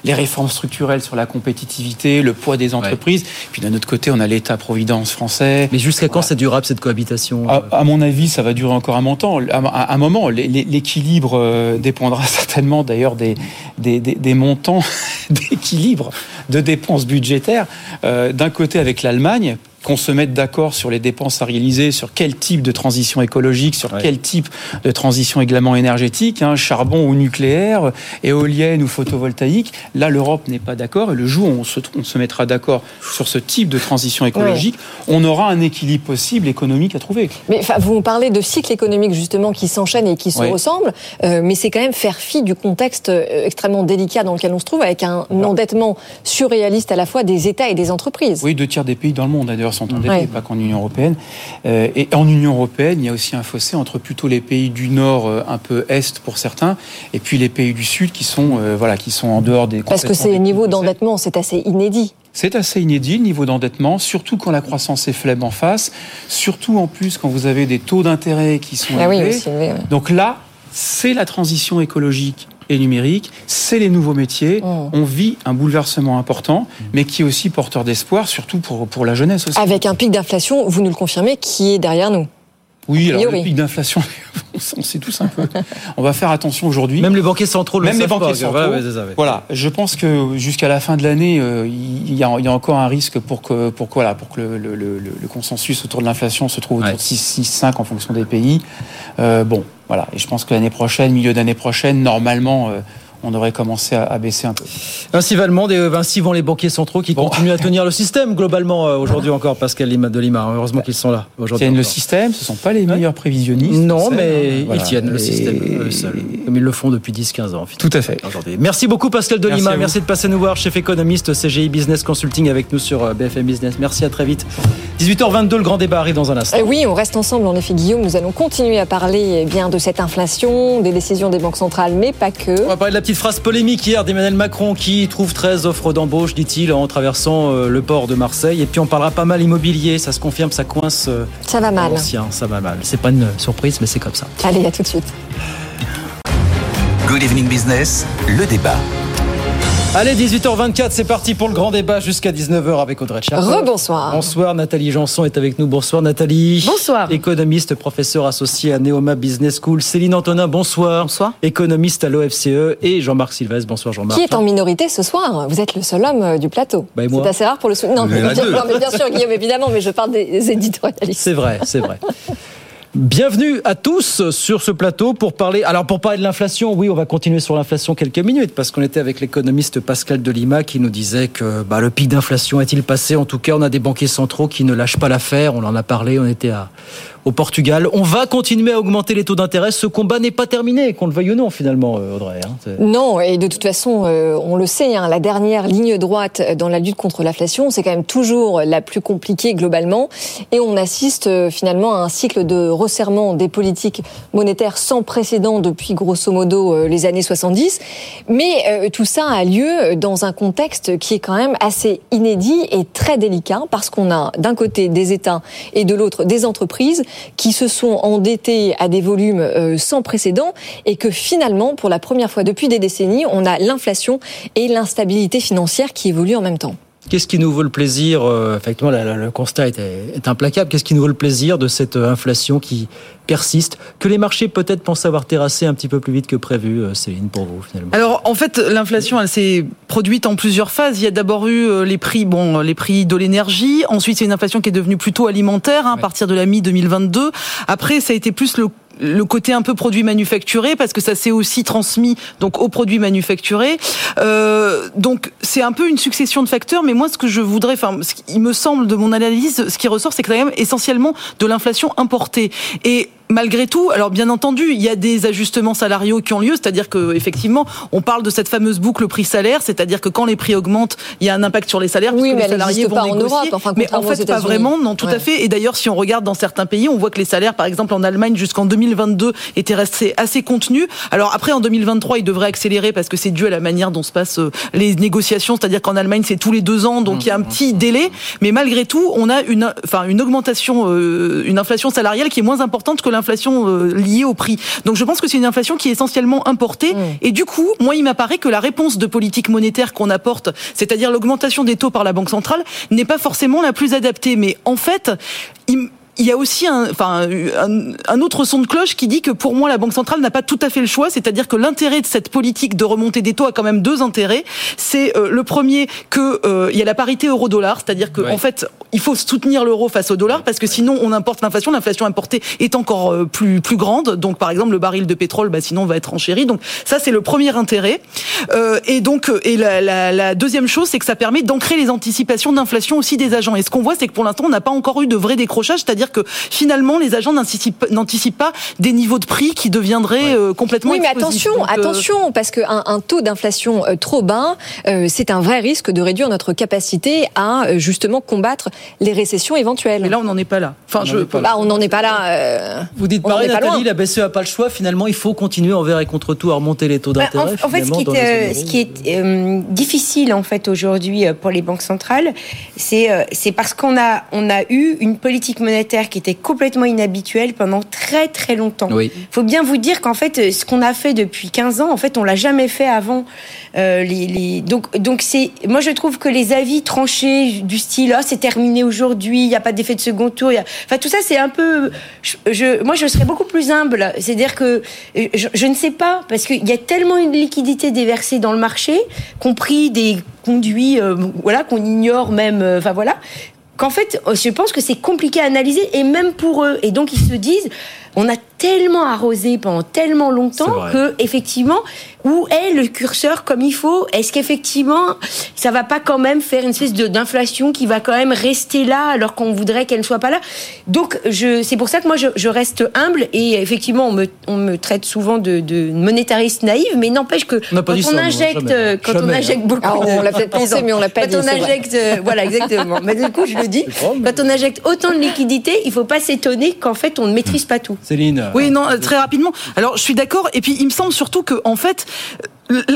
Speaker 10: les réformes structurelles sur la compétitivité, le poids des entreprises. Puis d'un autre côté, on a l'État-providence français.
Speaker 1: Mais jusqu'à quand c'est durable cette cohabitation
Speaker 10: à, mon avis, ça va durer encore un moment. À, un moment, l'équilibre euh, dépendra certainement d'ailleurs des, des, montants d'équilibre de dépenses budgétaires. Euh, d'un côté avec l'Allemagne, qu'on se mette d'accord sur les dépenses à réaliser, sur quel type de transition écologique, sur quel type de transition également énergétique, hein, charbon ou nucléaire, éolienne ou photovoltaïque. Là, l'Europe n'est pas d'accord. Et le jour où on se, on se mettra d'accord sur ce type de transition écologique, on aura un équilibre possible économique à trouver.
Speaker 2: Mais vous parlez de cycles économiques justement qui s'enchaînent et qui se ressemblent, euh, mais c'est quand même faire fi du contexte euh, extrêmement délicat dans lequel on se trouve, avec un endettement surréaliste à la fois des États et des entreprises.
Speaker 10: Oui, deux tiers des pays dans le monde d'ailleurs sont endettés, pas qu'en Union européenne. Euh, et en Union européenne, il y a aussi un fossé entre plutôt les pays du Nord, euh, un peu Est pour certains, et puis les pays du Sud qui sont, euh, voilà, qui sont en dehors des...
Speaker 2: Parce que ces niveaux d'endettement, c'est assez inédit.
Speaker 10: C'est assez inédit le niveau d'endettement, surtout quand la croissance est faible en face, surtout en plus quand vous avez des taux d'intérêt qui sont ah élevés. Donc là, c'est la transition écologique et numérique, c'est les nouveaux métiers. Mm. On vit un bouleversement important, mais qui est aussi porteur d'espoir, surtout pour, pour la jeunesse aussi.
Speaker 2: Avec un pic d'inflation, vous nous le confirmez, qui est derrière nous?
Speaker 10: Oui, alors le pic d'inflation, on sait tous un peu. On va faire attention aujourd'hui.
Speaker 1: Même les banquiers centraux le
Speaker 10: Même les banquiers centraux. Voilà, je pense que jusqu'à la fin de l'année, euh, il, y a, encore un risque pour que, pour, voilà, pour que le, consensus autour de l'inflation se trouve autour de 6, 6, 5 en fonction des pays. Euh, bon, voilà. Et je pense que l'année prochaine, milieu d'année prochaine, normalement, euh, on aurait commencé à, baisser un peu.
Speaker 1: Ainsi va le monde et ainsi vont les banquiers centraux qui continuent à tenir le système globalement euh, aujourd'hui encore, Pascal Lima de Lima. Heureusement qu'ils sont là
Speaker 10: aujourd'hui. Ils tiennent le système, ce ne sont pas les meilleurs prévisionnistes.
Speaker 1: Non, mais hein. ils tiennent le système comme ils le font depuis 10-15 ans.
Speaker 10: Tout à fait.
Speaker 1: Merci beaucoup Pascal de Lima, merci, de passer nous voir, chef économiste CGI Business Consulting avec nous sur euh, BFM Business. Merci, à très vite. 18h22, le grand débat arrive dans un instant.
Speaker 2: Euh, oui, on reste ensemble en effet Guillaume, nous allons continuer à parler eh bien de cette inflation, des décisions des banques centrales, mais pas que.
Speaker 1: On va parler de la petite phrase polémique hier d'Emmanuel Macron qui trouve 13 offres d'embauche, dit-il, en traversant euh, le port de Marseille. Et puis on parlera pas mal immobilier, ça se confirme, ça coince. Euh,
Speaker 2: ça va mal.
Speaker 1: ça va mal. C'est pas une surprise, mais c'est comme ça.
Speaker 2: Allez, à tout de suite.
Speaker 3: Good Evening Business, le débat.
Speaker 1: Allez, 18h24, c'est parti pour le grand débat jusqu'à 19h avec Audrey Charles.
Speaker 2: Rebonsoir.
Speaker 1: Bonsoir, Nathalie Janson est avec nous. Bonsoir, Nathalie.
Speaker 11: Bonsoir.
Speaker 1: Économiste, professeur associé à Neoma Business School. Céline Antonin, bonsoir.
Speaker 11: Bonsoir.
Speaker 1: Économiste à l'OFCE. Et Jean-Marc Sylvestre, bonsoir Jean-Marc.
Speaker 2: Qui est en minorité ce soir Vous êtes le seul homme euh, du plateau.
Speaker 1: Bah,
Speaker 2: c'est assez rare pour le soutenir. Non, mais bien sûr, Guillaume, évidemment, mais je parle des éditorialistes.
Speaker 1: C'est vrai, c'est vrai. Bienvenue à tous sur ce plateau pour parler. Alors pour parler de l'inflation, oui, on va continuer sur l'inflation quelques minutes parce qu'on était avec l'économiste Pascal Delima qui nous disait que bah, le pic d'inflation est-il passé? En tout cas, on a des banquiers centraux qui ne lâchent pas l'affaire. On en a parlé. On était à au Portugal. On va continuer à augmenter les taux d'intérêt. Ce combat n'est pas terminé, qu'on le veuille ou non, finalement, euh, Audrey.
Speaker 2: Hein. non, et de toute façon, euh, on le sait, hein, la dernière ligne droite dans la lutte contre l'inflation, c'est quand même toujours la plus compliquée globalement. Et on assiste euh, finalement à un cycle de resserrement des politiques monétaires sans précédent depuis grosso modo les années 70. Mais tout ça a lieu dans un contexte qui est quand même assez inédit et très délicat parce qu'on a d'un côté des États et de l'autre des entreprises qui se sont endettés à des volumes euh, sans précédent et que finalement, pour la première fois depuis des décennies, on a l'inflation et l'instabilité financière qui évoluent en même temps.
Speaker 1: Qu'est-ce qui nous vaut le plaisir euh, Effectivement, le constat est, implacable. Qu'est-ce qui nous vaut le plaisir de cette euh, inflation qui persiste, que les marchés peut-être pensent avoir terrassé un petit peu plus vite que prévu, Céline, pour vous finalement?
Speaker 11: Alors en fait, l'inflation, elle s'est produite en plusieurs phases. Il y a d'abord eu les prix, bon, les prix de l'énergie. Ensuite, c'est une inflation qui est devenue plutôt alimentaire hein, à partir de la mi 2022. Après, ça a été plus le le côté un peu produit manufacturé parce que ça s'est aussi transmis donc aux produits manufacturés. Euh, donc c'est un peu une succession de facteurs, mais moi ce que je voudrais, enfin, il me semble de mon analyse, ce qui ressort, c'est quand même essentiellement de l'inflation importée. Et malgré tout, alors bien entendu, il y a des ajustements salariaux qui ont lieu, c'est-à-dire que effectivement, on parle de cette fameuse boucle prix-salaire, c'est-à-dire que quand les prix augmentent, il y a un impact sur les salaires,
Speaker 2: oui, mais
Speaker 11: les salariés vont
Speaker 2: pas
Speaker 11: négocier.
Speaker 2: En Europe, enfin,
Speaker 11: mais en fait, pas vraiment, non, tout à fait. Et d'ailleurs, si on regarde dans certains pays, on voit que les salaires, par exemple en Allemagne, jusqu'en 2022, étaient restés assez contenus. Alors après, en 2023, ils devraient accélérer parce que c'est dû à la manière dont se passent euh, les négociations, c'est-à-dire qu'en Allemagne, c'est tous les deux ans, donc il y a un petit délai. Mais malgré tout, on a une, enfin, une augmentation, euh, une inflation salariale qui est moins importante que l'inflation euh, liée au prix. Donc je pense que c'est une inflation qui est essentiellement importée. Et du coup, moi, il m'apparaît que la réponse de politique monétaire qu'on apporte, c'est-à-dire l'augmentation des taux par la Banque centrale, n'est pas forcément la plus adaptée. Mais en fait, il, il y a aussi un, enfin, un, un, autre son de cloche qui dit que pour moi la Banque centrale n'a pas tout à fait le choix, c'est-à-dire que l'intérêt de cette politique de remontée des taux a quand même deux intérêts. C'est euh, le premier que euh, il y a la parité euro-dollar, c'est-à-dire que en fait il faut soutenir l'euro face au dollar parce que sinon on importe l'inflation, l'inflation importée est encore euh, plus plus grande. Donc par exemple le baril de pétrole, bah, sinon on va être enchéri. Donc ça c'est le premier intérêt. et donc et la, la, la deuxième chose c'est que ça permet d'ancrer les anticipations d'inflation aussi des agents. Et ce qu'on voit c'est que pour l'instant on n'a pas encore eu de vrai décrochage, c'est-à-dire que finalement les agents n'anticipent pas des niveaux de prix qui deviendraient ouais. complètement
Speaker 2: Oui, mais attention,
Speaker 11: Donc,
Speaker 2: attention, parce qu'un un taux d'inflation trop bas, euh, c'est un vrai risque de réduire notre capacité à justement combattre les récessions éventuelles.
Speaker 11: Mais là, on n'en est pas là. Enfin,
Speaker 2: on
Speaker 11: je,
Speaker 2: pas bah, on n'en est pas là. Euh...
Speaker 1: Vous dites pareil, Nathalie, la BCE n'a pas le choix. Finalement, il faut continuer envers et contre tout à remonter les taux d'intérêt.
Speaker 12: Bah, en, en, fait, ce qui est, ce qui est euh, difficile en fait aujourd'hui pour les banques centrales, c'est euh, c'est parce qu'on a on a eu une politique monétaire qui était complètement inhabituelle pendant très très longtemps. Il
Speaker 1: oui.
Speaker 12: faut bien vous dire qu'en fait, ce qu'on a fait depuis 15 ans, en fait, on l'a jamais fait avant. Euh, les, les... Donc, donc c'est, moi je trouve que les avis tranchés du style, ah, c'est terminé aujourd'hui, il n'y a pas d'effet de second tour, a... enfin tout ça c'est un peu, je, je, moi je serais beaucoup plus humble, c'est-à-dire que je, je, ne sais pas parce qu'il y a tellement une liquidité déversée dans le marché, compris des conduits, euh, voilà, qu'on ignore même, euh, enfin voilà, qu'en fait, je pense que c'est compliqué à analyser et même pour eux. Et donc ils se disent, on a tellement arrosé pendant tellement longtemps que effectivement, où est le curseur comme il faut? Est-ce qu'effectivement, ça va pas quand même faire une espèce d'inflation qui va quand même rester là alors qu'on voudrait qu'elle ne soit pas là? Donc, je, c'est pour ça que moi, je, je, reste humble et effectivement, on me, on me traite souvent de, de monétariste naïve, mais n'empêche que
Speaker 1: on
Speaker 12: quand, on,
Speaker 1: ça,
Speaker 12: injecte,
Speaker 1: jamais.
Speaker 12: quand
Speaker 1: jamais,
Speaker 12: on injecte
Speaker 1: hein.
Speaker 12: beaucoup,
Speaker 2: ah, on l'a peut-être pensé, mais on l'a pas
Speaker 12: quand
Speaker 2: dit.
Speaker 12: on injecte, euh, voilà, exactement. mais du coup, je le dis, quand on injecte autant de liquidités, il faut pas s'étonner qu'en fait, on ne maîtrise pas tout.
Speaker 1: Céline.
Speaker 11: Oui, non, très rapidement. Alors, je suis d'accord. Et puis, il me semble surtout que, en fait,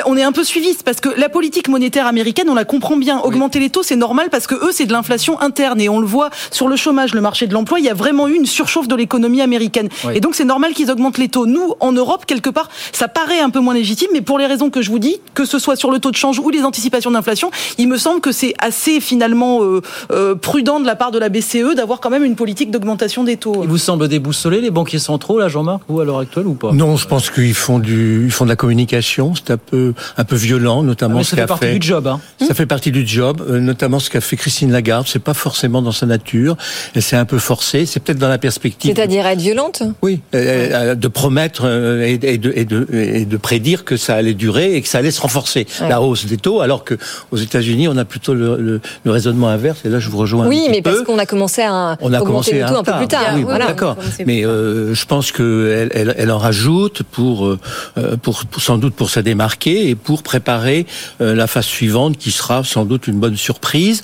Speaker 11: on est un peu suiviste parce que la politique monétaire américaine, on la comprend bien. Augmenter oui. les taux, c'est normal parce que eux, c'est de l'inflation interne et on le voit sur le chômage, le marché de l'emploi. Il y a vraiment eu une surchauffe de l'économie américaine oui. et donc c'est normal qu'ils augmentent les taux. Nous, en Europe, quelque part, ça paraît un peu moins légitime, mais pour les raisons que je vous dis, que ce soit sur le taux de change ou les anticipations d'inflation, il me semble que c'est assez finalement euh, euh, prudent de la part de la BCE d'avoir quand même une politique d'augmentation des taux.
Speaker 1: Il vous semble déboussolé les banquiers centraux, là, Jean-Marc, ou à l'heure actuelle ou pas?
Speaker 13: Non, je pense qu'ils font du, ils font de la communication. C'est peu, un peu violent, notamment
Speaker 1: ah,
Speaker 13: ce
Speaker 1: qu'a fait. Ça fait partie du job. Hein.
Speaker 13: Ça fait partie du job, euh, notamment ce qu'a fait Christine Lagarde. C'est pas forcément dans sa nature. Elle s'est un peu forcée. C'est peut-être dans la perspective.
Speaker 2: C'est-à-dire être violente?
Speaker 13: Oui, euh, de promettre euh, et, de, et, de, et, de, prédire que ça allait durer et que ça allait se renforcer ouais. la hausse des taux, alors que aux États-Unis on a plutôt le, le, le, raisonnement inverse. Et là, je vous rejoins.
Speaker 2: Oui,
Speaker 13: un
Speaker 2: mais
Speaker 13: peu.
Speaker 2: parce qu'on a commencé à
Speaker 13: on a commencé
Speaker 2: les taux un, peu plus tard.
Speaker 13: Oui,
Speaker 2: voilà.
Speaker 13: d'accord. Mais euh, je pense que elle, elle, elle, en rajoute pour, pour, pour sans doute pour se démarquer et pour préparer euh, la phase suivante qui sera sans doute une bonne surprise.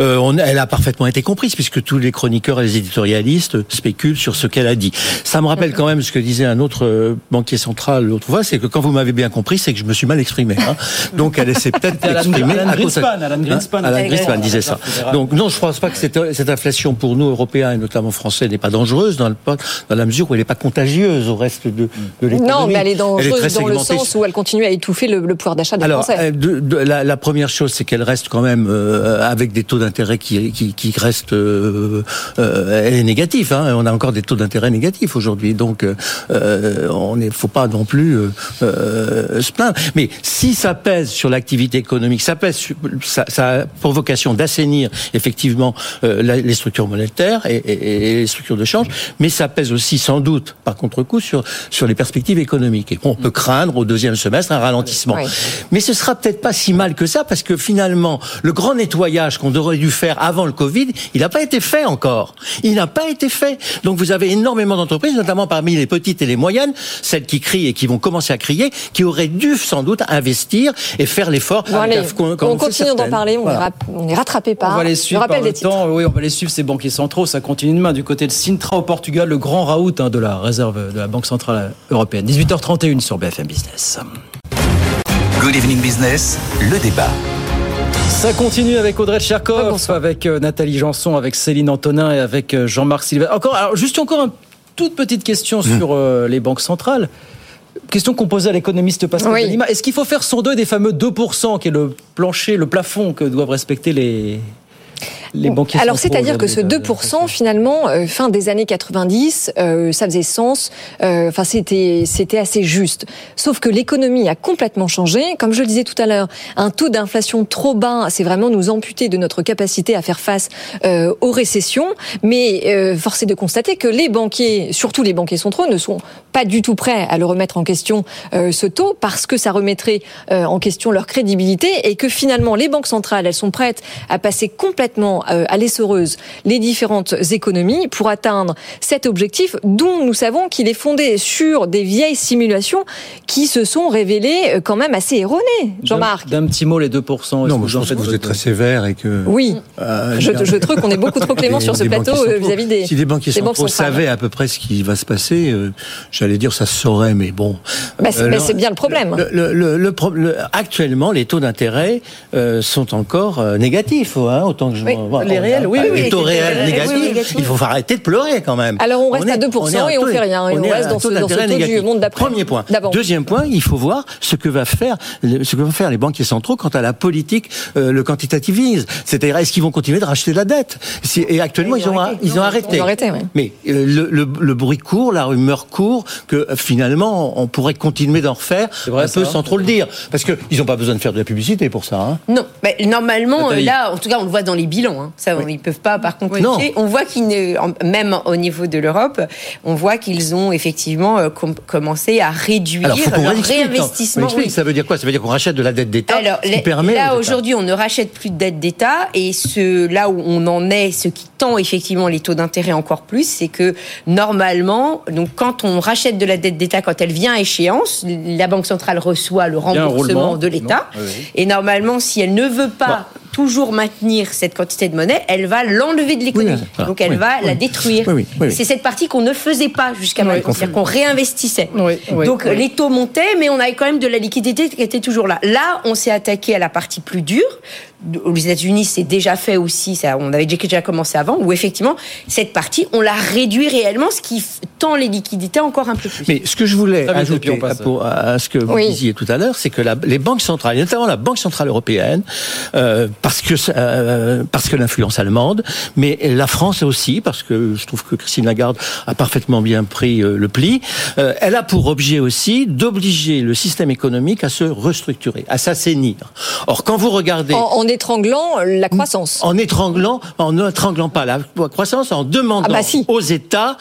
Speaker 13: Euh, on, elle a parfaitement été comprise puisque tous les chroniqueurs et les éditorialistes spéculent sur ce qu'elle a dit. Ça me rappelle quand même ce que disait un autre euh, banquier central l'autre fois, c'est que quand vous m'avez bien compris, c'est que je me suis mal exprimé. Hein. Donc elle s'est peut-être exprimée.
Speaker 1: Alan, Greenspan, Alan Greenspan,
Speaker 13: Alan Greenspan disait ça. Donc non, je ne pense pas que cette, cette, inflation pour nous Européens et notamment Français n'est pas dangereuse dans, le, dans la mesure où elle n'est pas contagieuse au reste de, de l'économie.
Speaker 2: Non, mais elle est dangereuse
Speaker 13: elle est
Speaker 2: dans le sens où elle continue à étouffer le, le pouvoir d'achat des
Speaker 13: Alors,
Speaker 2: Français.
Speaker 13: De, de, la, la, première chose, c'est qu'elle reste quand même euh, avec des taux d'intérêt qui, qui, qui, restent. Euh, euh, elle est négative. Hein, on a encore des taux d'intérêt négatifs aujourd'hui, donc euh, on ne faut pas non plus euh, se plaindre. Mais si ça pèse sur l'activité économique, ça pèse, sur, ça, ça, a pour vocation d'assainir effectivement euh, la, les structures monétaires et, et, et, les structures de change, mais ça pèse aussi sans doute, par contre-coup, sur sur les perspectives économiques. Et on peut craindre au deuxième semestre un ralentissement. Mais ce sera peut-être pas si mal que ça, parce que finalement, le grand nettoyage qu'on aurait dû faire avant le Covid, il n'a pas été fait encore. Il n'a pas été fait. Donc vous avez énormément d'entreprises, notamment parmi les petites et les moyennes, celles qui crient et qui vont commencer à crier, qui auraient dû sans doute investir et faire l'effort.
Speaker 2: on, continue d'en parler, on, est rattrapé par
Speaker 1: on va les suivre par le temps. Oui, on va les suivre ces banquiers centraux. Ça continue demain du côté de Sintra au Portugal, le grand raout hein, de la réserve de la Banque centrale européenne. 18h31 sur BFM Business.
Speaker 3: Good Evening Business, le débat.
Speaker 1: Ça continue avec Audrey Tcherkov, avec euh, Nathalie Janson, avec Céline Antonin et avec euh, Jean-Marc Sylvain. Encore, alors juste encore une toute petite question mmh. sur euh, les banques centrales. Question qu'on posait à l'économiste Pascal oui. Lima. Est-ce qu'il faut faire son deuil des fameux 2% qui est le plancher, le plafond que doivent respecter les,
Speaker 2: alors, c'est-à-dire que ce 2%, finalement, euh, fin des années 90, euh, ça faisait sens. Euh, enfin, c'était c'était assez juste. Sauf que l'économie a complètement changé. Comme je le disais tout à l'heure, un taux d'inflation trop bas, c'est vraiment nous amputer de notre capacité à faire face aux récessions. Mais force est de constater que les banquiers, surtout les banquiers centraux, ne sont pas du tout prêts à le remettre en question ce taux parce que ça remettrait en question leur crédibilité et que finalement les banques centrales, elles sont prêtes à passer complètement euh, à l'essoreuse les différentes économies pour atteindre cet objectif dont nous savons qu'il est fondé sur des vieilles simulations qui se sont révélées euh, quand même assez erronées. Jean-Marc
Speaker 1: D'un petit mot, les 2%.
Speaker 13: Non, je pense que vous êtes très sévère et que...
Speaker 2: Oui, euh, je, je, trouve qu'on est beaucoup trop clément sur ce plateau vis-à-vis des
Speaker 13: Si les banquiers centraux savaient à peu près ce qui va se passer, j'allais dire ça se saurait, mais bon...
Speaker 2: Bah, c'est bien le problème.
Speaker 13: Le, actuellement, les taux d'intérêt sont encore négatifs, hein, autant que je
Speaker 1: les réels, oui,
Speaker 13: oui. Les taux réels négatifs, il faut arrêter de pleurer quand même.
Speaker 2: Alors on reste à 2% et on fait rien. on, reste dans ce, dans taux du monde d'après.
Speaker 13: Premier point. Deuxième point, il faut voir ce que va faire, ce que vont faire les banquiers centraux quant à la politique, euh, le quantitativisme. C'est-à-dire, est-ce qu'ils vont continuer de racheter de la dette? Et actuellement, ils, ont, ils ont arrêté. Ils ont arrêté Mais euh, le, le, bruit court, la rumeur court, que euh, finalement, on pourrait continuer d'en refaire vrai, un peu sans trop le dire. Parce qu'ils n'ont pas besoin de faire de la publicité pour ça. Hein.
Speaker 12: Non, mais normalement, là, en tout cas, on le voit dans les bilans. Hein. Ça, ils peuvent pas, par contre, On voit qu'ils, même au niveau de l'Europe, on voit qu'ils ont effectivement euh, commencé à réduire leur réinvestissement.
Speaker 13: Ça veut dire quoi? Ça veut dire qu'on rachète de la dette d'État
Speaker 12: Alors, permet là, aujourd'hui, on ne rachète plus de dette d'État. Et ce, là où on en est, ce qui tend effectivement les taux d'intérêt encore plus, c'est que normalement, donc quand on rachète de la dette d'État, quand elle vient à échéance, la Banque centrale reçoit le remboursement de l'État. Et normalement, si elle ne veut pas toujours maintenir cette quantité de monnaie, elle va l'enlever de l'économie. Donc elle va la détruire. c'est cette partie qu'on ne faisait pas jusqu'à maintenant, c'est-à-dire qu'on réinvestissait. Donc les taux montaient, mais on avait quand même de la liquidité qui était toujours là. Là, on s'est attaqué à la partie plus dure. Aux États-Unis, c'est déjà fait aussi. Ça, on avait déjà commencé avant, où effectivement cette partie, on l'a réduit réellement, ce qui tend les liquidités encore un peu plus.
Speaker 13: Mais ce que je voulais ajouter à, ce que vous disiez tout à l'heure, c'est que les banques centrales, et notamment la Banque centrale européenne, euh, parce que euh, parce que l'influence allemande, mais la France aussi, parce que je trouve que Christine Lagarde a parfaitement bien pris euh, le pli. Euh, elle a pour objet aussi d'obliger le système économique à se restructurer, à s'assainir. Or, quand vous regardez
Speaker 2: en, étranglant la croissance,
Speaker 13: en étranglant, en n'étranglant pas la croissance, en demandant ah bah aux États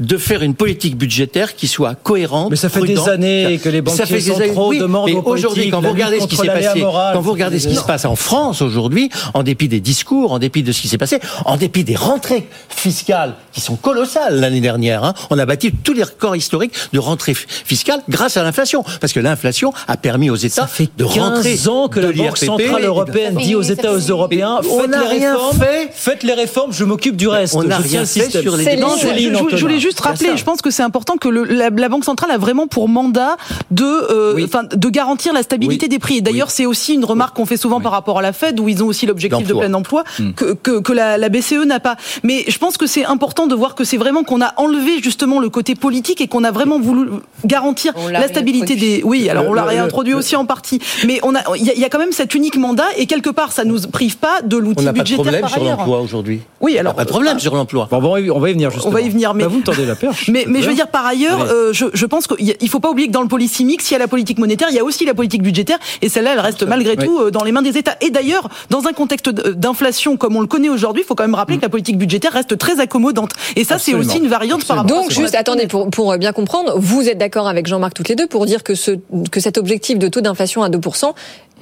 Speaker 13: de faire une politique budgétaire qui soit cohérente.
Speaker 1: Mais ça fait des années que les banquiers centraux demandent mais
Speaker 13: aujourd'hui, quand vous regardez ce qui s'est passé, quand vous regardez ce qui se passe en France aujourd'hui, en dépit des discours, en dépit de ce qui s'est passé, en dépit des rentrées fiscales qui sont colossales l'année dernière. Hein. On a bâti tous les records historiques de rentrées fiscales grâce à l'inflation. Parce que l'inflation a permis aux États de rentrer.
Speaker 1: Ça ans que la Banque Centrale Européenne dit aux États aux Européens faites les réformes, fait. faites les réformes, je m'occupe du reste.
Speaker 13: On n'a rien fait sur les
Speaker 11: je, voulais juste rappeler, je pense que c'est important que le, la, Banque Centrale a vraiment pour mandat de, euh, de garantir la stabilité des prix. Et d'ailleurs, c'est aussi une remarque qu'on fait souvent par rapport à la Fed, où ils ont aussi l'objectif de plein emploi hmm. Que, que, que la, la, BCE n'a pas. Mais je pense que c'est important de voir que c'est vraiment qu'on a enlevé justement le côté politique et qu'on a vraiment voulu garantir la stabilité des. Oui, alors on l'a réintroduit aussi en partie. Mais on a, il y, a quand même cet unique mandat et quelque part, ça nous prive pas de l'outil budgétaire.
Speaker 13: On n'a pas de problème sur l'emploi aujourd'hui.
Speaker 11: Oui, alors.
Speaker 13: Pas de problème sur l'emploi.
Speaker 1: Bon, on va y venir justement.
Speaker 11: On va y venir, mais.
Speaker 1: Bah, vous me tendez la perche.
Speaker 11: Mais, mais je veux dire par ailleurs, euh, je, je, pense qu'il ne faut pas oublier que dans le policy mix, s'il y a la politique monétaire, il y a aussi la politique budgétaire et celle-là, elle reste malgré tout euh, dans les mains des États. Et d'ailleurs, dans un contexte d'inflation comme on le connaît aujourd'hui, il faut quand même rappeler que la politique budgétaire reste très accommodante. Et ça, c'est aussi une variante par rapport
Speaker 2: Donc, juste, attendez, pour, pour bien comprendre, vous êtes d'accord avec Jean-Marc toutes les deux pour dire que, ce, que cet objectif de taux d'inflation à 2%,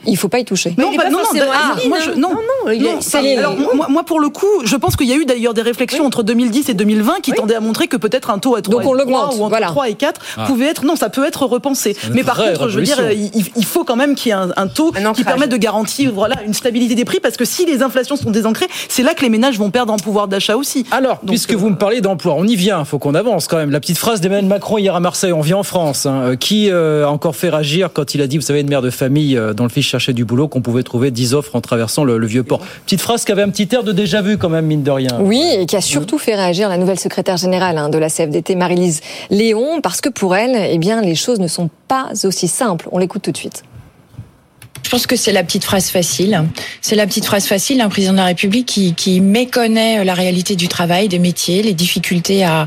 Speaker 2: il faut pas y toucher.
Speaker 11: Non, pas, non, non, ah, moi, je, non, non, non, alors, moi, moi, pour le coup, je pense qu'il y a eu d'ailleurs des réflexions entre 2010 et 2020 qui tendaient à montrer que peut-être un taux à 3,
Speaker 2: Donc on l'augmente,
Speaker 11: ou entre
Speaker 2: voilà.
Speaker 11: 3 et 4 ah. pouvait être, non, ça peut être repensé. Mais par contre, je veux dire, il, il faut quand même qu'il y ait un, un taux un qui permette de garantir, voilà, une stabilité des prix parce que si les inflations sont désancrées, c'est là que les ménages vont perdre en pouvoir d'achat aussi.
Speaker 1: Alors, Donc, puisque euh... vous me parlez d'emploi, on y vient, faut qu'on avance quand même. La petite phrase d'Emmanuel Macron hier à Marseille, on vient en France, hein, qui euh, a encore fait réagir quand il a dit, vous savez, une mère de famille euh, dont le fils cherchait du boulot, qu'on pouvait trouver 10 offres en traversant le, le, vieux port. Petite phrase qui avait un petit air de déjà vu quand même, mine de rien.
Speaker 2: Oui, et qui a surtout fait réagir la nouvelle secrétaire générale hein, de la CFDT, Marie-Lise Léon, parce que pour elle, eh bien, les choses ne sont pas aussi simples. On l'écoute tout de suite.
Speaker 14: Je pense que c'est la petite phrase facile. C'est la petite phrase facile d'un président de la République qui, qui, méconnaît la réalité du travail, des métiers, les difficultés à,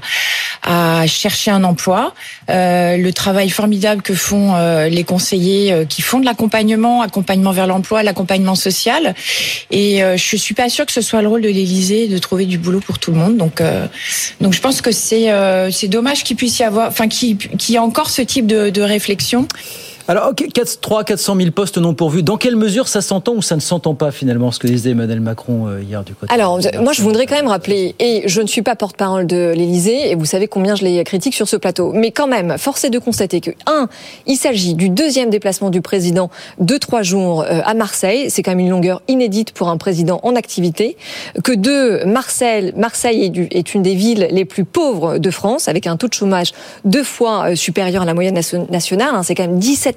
Speaker 14: à chercher un emploi, euh, le travail formidable que font euh, les conseillers euh, qui font de l'accompagnement, accompagnement vers l'emploi, l'accompagnement social. Et euh, je suis pas sûre que ce soit le rôle de l'Élysée de trouver du boulot pour tout le monde. Donc, euh, donc je pense que c'est c'est dommage qu'il puisse y avoir, enfin, qu'il qu y ait encore ce type de, de réflexion.
Speaker 1: Alors, 3 400 000 postes non pourvus. Dans quelle mesure ça s'entend ou ça ne s'entend pas finalement ce que disait Emmanuel Macron hier du côté
Speaker 2: Alors, moi, je voudrais quand même rappeler, et je ne suis pas porte-parole de l'Élysée, et vous savez combien je les critique sur ce plateau, mais quand même, force est de constater que un, il s'agit du deuxième déplacement du président de trois jours à Marseille. C'est quand même une longueur inédite pour un président en activité. Que deux, Marseille, Marseille est une des villes les plus pauvres de France, avec un taux de chômage deux fois supérieur à la moyenne nationale. C'est quand même 17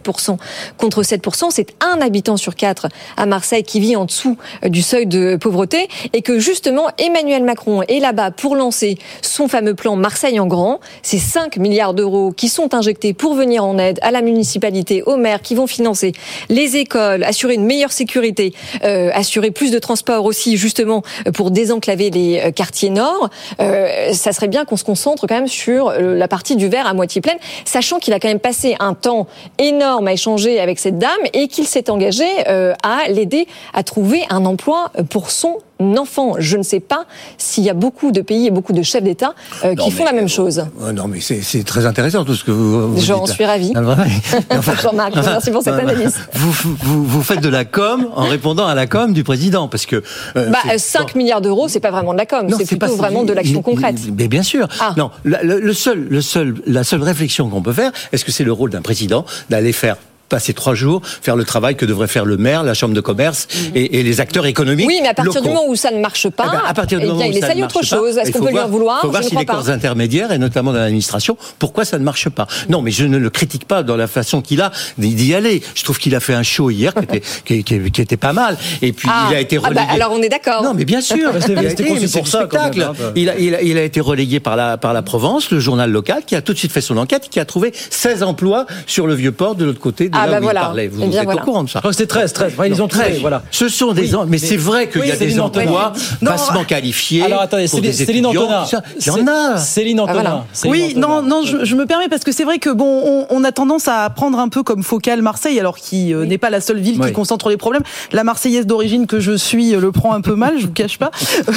Speaker 2: contre 7%. C'est un habitant sur quatre à Marseille qui vit en dessous du seuil de pauvreté et que justement Emmanuel Macron est là-bas pour lancer son fameux plan Marseille en grand. C'est 5 milliards d'euros qui sont injectés pour venir en aide à la municipalité, aux maires qui vont financer les écoles, assurer une meilleure sécurité, euh, assurer plus de transport aussi justement pour désenclaver les quartiers nord. Euh, ça serait bien qu'on se concentre quand même sur la partie du verre à moitié pleine, sachant qu'il a quand même passé un temps énorme à échanger avec cette dame et qu'il s'est engagé euh, à l'aider à trouver un emploi pour son enfant. Je ne sais pas s'il y a beaucoup de pays et beaucoup de chefs d'État euh, qui font la même chose.
Speaker 13: Euh, non, mais c'est très intéressant tout ce que vous, vous
Speaker 2: J'en suis ravi. enfin, Jean-Marc, merci pour cette analyse.
Speaker 13: Vous, vous, vous, faites de la com en répondant à la com du président, parce que
Speaker 2: euh, bah, 5 bon. milliards d'euros, c'est pas vraiment de la com, c'est plutôt pas, vraiment de l'action concrète.
Speaker 13: Mais bien sûr. Ah. Non, le, le, seul, le seul, la seule réflexion qu'on peut faire, est-ce que c'est le rôle d'un président d'aller faire passer trois jours, faire le travail que devrait faire le maire, la chambre de commerce mmh. et, et, les acteurs économiques.
Speaker 2: Oui, mais à partir
Speaker 13: locaux.
Speaker 2: du moment où ça ne marche pas,
Speaker 13: eh ben, à partir du
Speaker 2: eh
Speaker 13: moment
Speaker 2: bien,
Speaker 13: où
Speaker 2: il
Speaker 13: ça
Speaker 2: essaye autre chose. Est-ce qu'on peut lui en vouloir
Speaker 13: Il faut voir si les corps intermédiaires, et notamment dans l'administration, pourquoi ça ne marche pas? Non, mais je ne le critique pas dans la façon qu'il a d'y aller. Je trouve qu'il a fait un show hier qui était, qui, qui, qui était pas mal. Et puis,
Speaker 2: ah,
Speaker 13: il a été relégué.
Speaker 2: Ah bah, alors, on est d'accord.
Speaker 13: Non, mais bien sûr.
Speaker 1: C'était conçu pour ça,
Speaker 13: spectacle.
Speaker 1: Même, hein,
Speaker 13: il, a, il, a, il a été relégué par la, par la Provence, le journal local, qui a tout de suite fait son enquête, qui a trouvé 16 emplois sur le vieux port de l'autre côté de
Speaker 2: ah
Speaker 13: là
Speaker 2: bah
Speaker 13: où
Speaker 2: voilà.
Speaker 13: il parlait. Vous,
Speaker 2: eh bien
Speaker 13: êtes
Speaker 2: voilà.
Speaker 13: au courant de ça
Speaker 1: que c'était 13, 13. Enfin, ils ont 13, voilà.
Speaker 13: Ce sont des, oui, mais, mais c'est vrai qu'il oui, y a des emplois bassement qualifiés.
Speaker 1: Alors attendez,
Speaker 13: pour des
Speaker 1: Céline Antonin.
Speaker 13: Il y en a.
Speaker 1: Céline Antonin. Ah,
Speaker 11: voilà. Oui, non, non, je, je, me permets parce que c'est vrai que bon, on, on, a tendance à prendre un peu comme focal Marseille, alors qui euh, n'est pas la seule ville qui concentre les problèmes. La Marseillaise d'origine que je suis le prend un peu mal, je vous cache pas.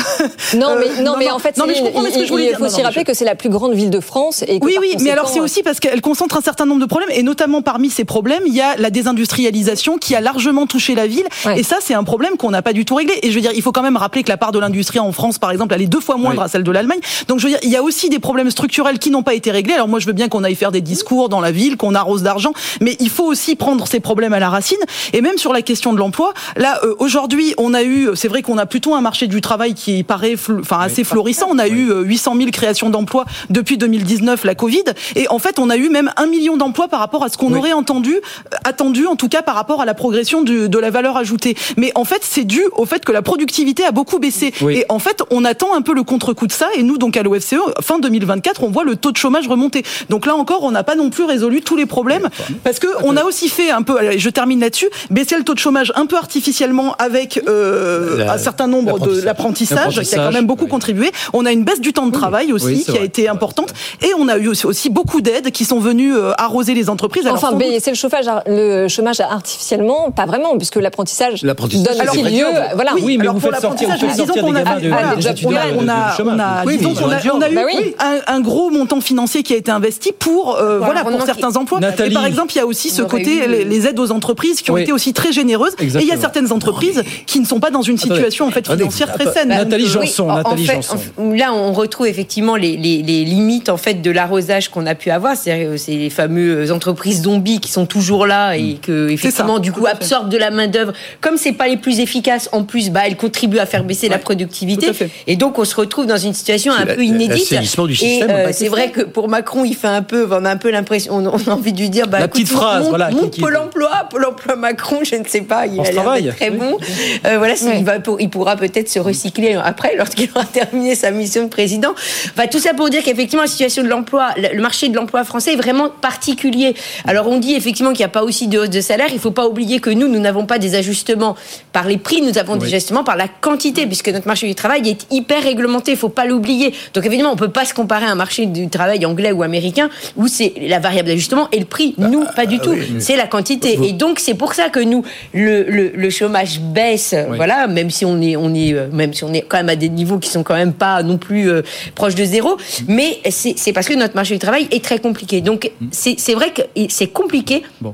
Speaker 2: non, mais non, mais en fait, il, faut aussi rappeler que c'est la plus grande ville de France.
Speaker 11: Oui, oui, mais alors c'est aussi parce qu'elle concentre un certain nombre de problèmes et notamment parmi ces problèmes, il y a la désindustrialisation qui a largement touché la ville. Ouais. Et ça, c'est un problème qu'on n'a pas du tout réglé. Et je veux dire, il faut quand même rappeler que la part de l'industrie en France, par exemple, elle est deux fois moindre oui. à celle de l'Allemagne. Donc, je veux dire, il y a aussi des problèmes structurels qui n'ont pas été réglés. Alors, moi, je veux bien qu'on aille faire des discours dans la ville, qu'on arrose d'argent, mais il faut aussi prendre ces problèmes à la racine. Et même sur la question de l'emploi, là, euh, aujourd'hui, on a eu, c'est vrai qu'on a plutôt un marché du travail qui paraît, enfin, assez florissant. On a eu 800 000 créations d'emplois depuis 2019, la Covid. Et en fait, on a eu même un million d'emplois par rapport à ce qu'on oui. aurait entendu, attendu, en tout cas, par rapport à la progression du, de la valeur ajoutée. Mais en fait, c'est dû au fait que la productivité a beaucoup baissé. Oui. Et en fait, on attend un peu le contre-coup de ça. Et nous, donc à l'OFCE, fin 2024, on voit le taux de chômage remonter. Donc là encore, on n'a pas non plus résolu tous les problèmes parce que on a aussi fait un peu. Je termine là-dessus. Baisser le taux de chômage un peu artificiellement avec euh, la, un certain nombre de l'apprentissage qui a quand même beaucoup oui. contribué. On a une baisse du temps de travail aussi oui, qui vrai. a été importante. Et on a eu aussi, aussi beaucoup d'aides qui sont venues euh, arroser les entreprises.
Speaker 2: Alors, enfin, baisser le chauffage le chômage artificiellement Pas vraiment, puisque l'apprentissage donne aussi lieu. Voilà.
Speaker 1: Oui, mais vous faites sortir, vous faites sortir des gamins de,
Speaker 11: on a, on a, disons qu'on a, on a eu bah un, gros montant financier qui a été investi pour, euh, voilà, pour certains emplois. Et par exemple, il y a aussi ce côté, les, aides aux entreprises qui ont été aussi très généreuses. Et il y a certaines entreprises qui ne sont pas dans une situation en fait financière très saine.
Speaker 1: Nathalie Janson, Nathalie Janson.
Speaker 12: Là, on retrouve effectivement les, limites en fait de l'arrosage qu'on a pu avoir. C'est ces fameuses entreprises zombies qui sont toujours là et mm. que effectivement du coup absorbent de la main d'œuvre. Comme c'est pas les plus efficaces, en plus, bah elles contribuent à faire baisser la productivité. Et donc on se retrouve dans une situation un peu inédite.
Speaker 13: Et
Speaker 12: euh, c'est vrai que pour Macron, il fait un peu, on a un peu l'impression, on, a envie de lui dire,
Speaker 1: bah, la petite phrase, voilà,
Speaker 12: Pôle Emploi, Pôle Emploi Macron, je ne sais pas, il a l'air très bon. Euh, voilà, il, va il pourra peut-être se recycler après lorsqu'il aura terminé sa mission de président. Enfin, tout ça pour dire qu'effectivement la situation de l'emploi, le marché de l'emploi français est vraiment particulier. Alors on dit effectivement qu'il n'y a pas aussi de hausse de salaire. Il ne faut pas oublier que nous, nous n'avons pas des ajustements par les prix, nous avons des ajustements par la quantité, puisque notre marché du travail est hyper réglementé. Il ne faut pas l'oublier. Donc évidemment, on ne peut pas se comparer à un marché du travail anglais ou américain où c'est la variable d'ajustement et le prix. Bah, nous, pas du euh, tout. C'est la quantité. Et donc c'est pour ça que nous, le, le, chômage baisse. Voilà, même si on est, on est, euh, même si on est quand même à des niveaux qui sont quand même pas non plus euh, proches de zéro. Mais c'est parce que notre marché du travail est très compliqué. Donc mm. c'est vrai que c'est compliqué. Bon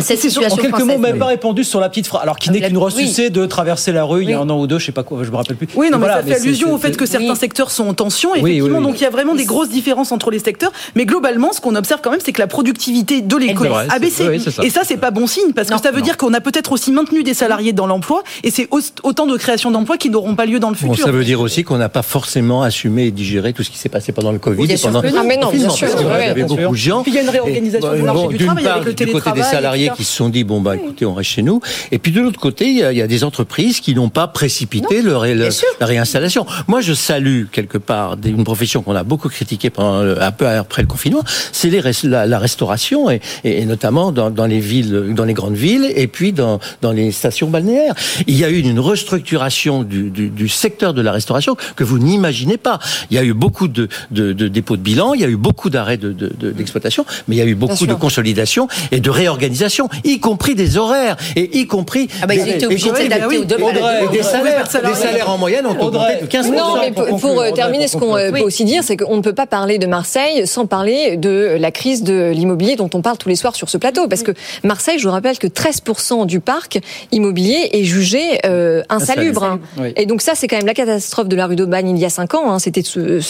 Speaker 1: cette situation en quelques mots, même pas répondu sur la petite phrase. Alors, qui n'est qu'une ressucée de traverser la rue il y a un an ou deux, je sais pas quoi, je me rappelle plus.
Speaker 11: Oui, non, mais ça fait allusion au fait que certains secteurs sont en tension, effectivement. donc, il y a vraiment des grosses différences entre les secteurs. Mais globalement, ce qu'on observe quand même, c'est que la productivité de l'économie a baissé. Et ça, c'est pas bon signe, parce que ça veut dire qu'on a peut-être aussi maintenu des salariés dans l'emploi, et c'est autant de créations d'emplois qui n'auront pas lieu dans le futur.
Speaker 13: ça veut dire aussi qu'on n'a pas forcément assumé et digéré tout ce qui s'est passé pendant le Covid.
Speaker 2: Et pendant...
Speaker 13: Ah,
Speaker 2: mais non, bien sûr.
Speaker 13: Il y avait beaucoup de gens.
Speaker 11: Puis il y a une réorganisation du marché du travail avec le télétravail.
Speaker 13: Salariés qui se sont dit, bon, bah, écoutez, on reste chez nous. Et puis de l'autre côté, il y, a, des entreprises qui n'ont pas précipité leur, la réinstallation. Moi, je salue quelque part une profession qu'on a beaucoup critiquée pendant un peu après le confinement, c'est la, la, restauration et, et notamment dans, dans, les villes, dans les grandes villes et puis dans, dans les stations balnéaires. Il y a eu une restructuration du, du, du secteur de la restauration que vous n'imaginez pas. Il y a eu beaucoup de, de, de, dépôts de bilan, il y a eu beaucoup d'arrêts d'exploitation, de, mais il y a eu beaucoup de consolidation et de réorganisation, y compris des horaires et y compris
Speaker 12: ah bah, ils étaient obligés de s'adapter aux
Speaker 13: des salaires, des salaires en moyenne ont augmenté de 15
Speaker 2: Non, mais pour, euh, terminer, ce qu'on euh, peut aussi dire, c'est qu'on ne peut pas parler de Marseille sans parler de la crise de l'immobilier dont on parle tous les soirs sur ce plateau. Parce que Marseille, je vous rappelle que 13% du parc immobilier est jugé euh, insalubre. Hein. Et donc ça, c'est quand même la catastrophe de la rue d'Aubagne il y a 5 ans. Hein. C'était ce,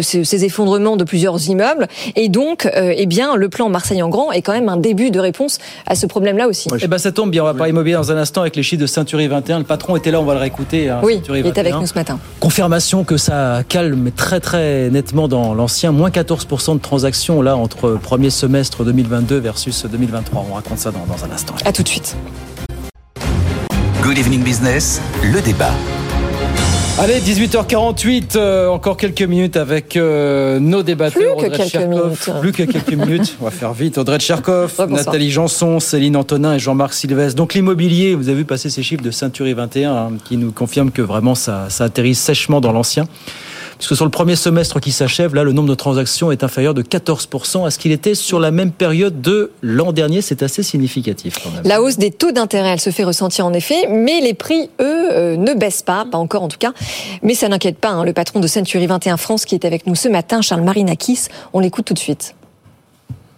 Speaker 2: ces effondrements de plusieurs immeubles. Et donc, eh bien, le plan Marseille en grand est quand même un début de réponse à ce problème-là aussi.
Speaker 1: Eh ben, ça tombe bien, on va parler immobilier dans un instant avec les chiffres de Century 21. Le patron était là, on va le réécouter.
Speaker 2: Hein, oui, il est avec nous ce matin.
Speaker 1: Confirmation que ça calme très très nettement dans l'ancien. Moins 14% de transactions là entre premier semestre 2022 versus 2023. On raconte ça dans, dans un instant.
Speaker 2: À tout de suite.
Speaker 3: Good Evening Business, le débat.
Speaker 1: Allez, 18h48, euh, encore quelques minutes avec euh, nos débatteurs.
Speaker 2: Plus que quelques minutes.
Speaker 1: Plus que quelques minutes, on va faire vite. Audrey Tcherkov, Nathalie Janson, Céline Antonin et Jean-Marc Sylvestre. Donc l'immobilier, vous avez vu passer ces chiffres de Ceinturie 21 hein, qui nous confirment que vraiment ça, ça atterrit sèchement dans l'ancien puisque sur le premier semestre qui s'achève, là, le nombre de transactions est inférieur de 14% à ce qu'il était sur la même période de l'an dernier. C'est assez significatif. Quand même.
Speaker 2: La hausse des taux d'intérêt, elle se fait ressentir en effet, mais les prix, eux, euh, ne baissent pas, pas encore en tout cas. Mais ça n'inquiète pas, hein, le patron de Century 21 France qui est avec nous ce matin, Charles Marinakis, on l'écoute tout de suite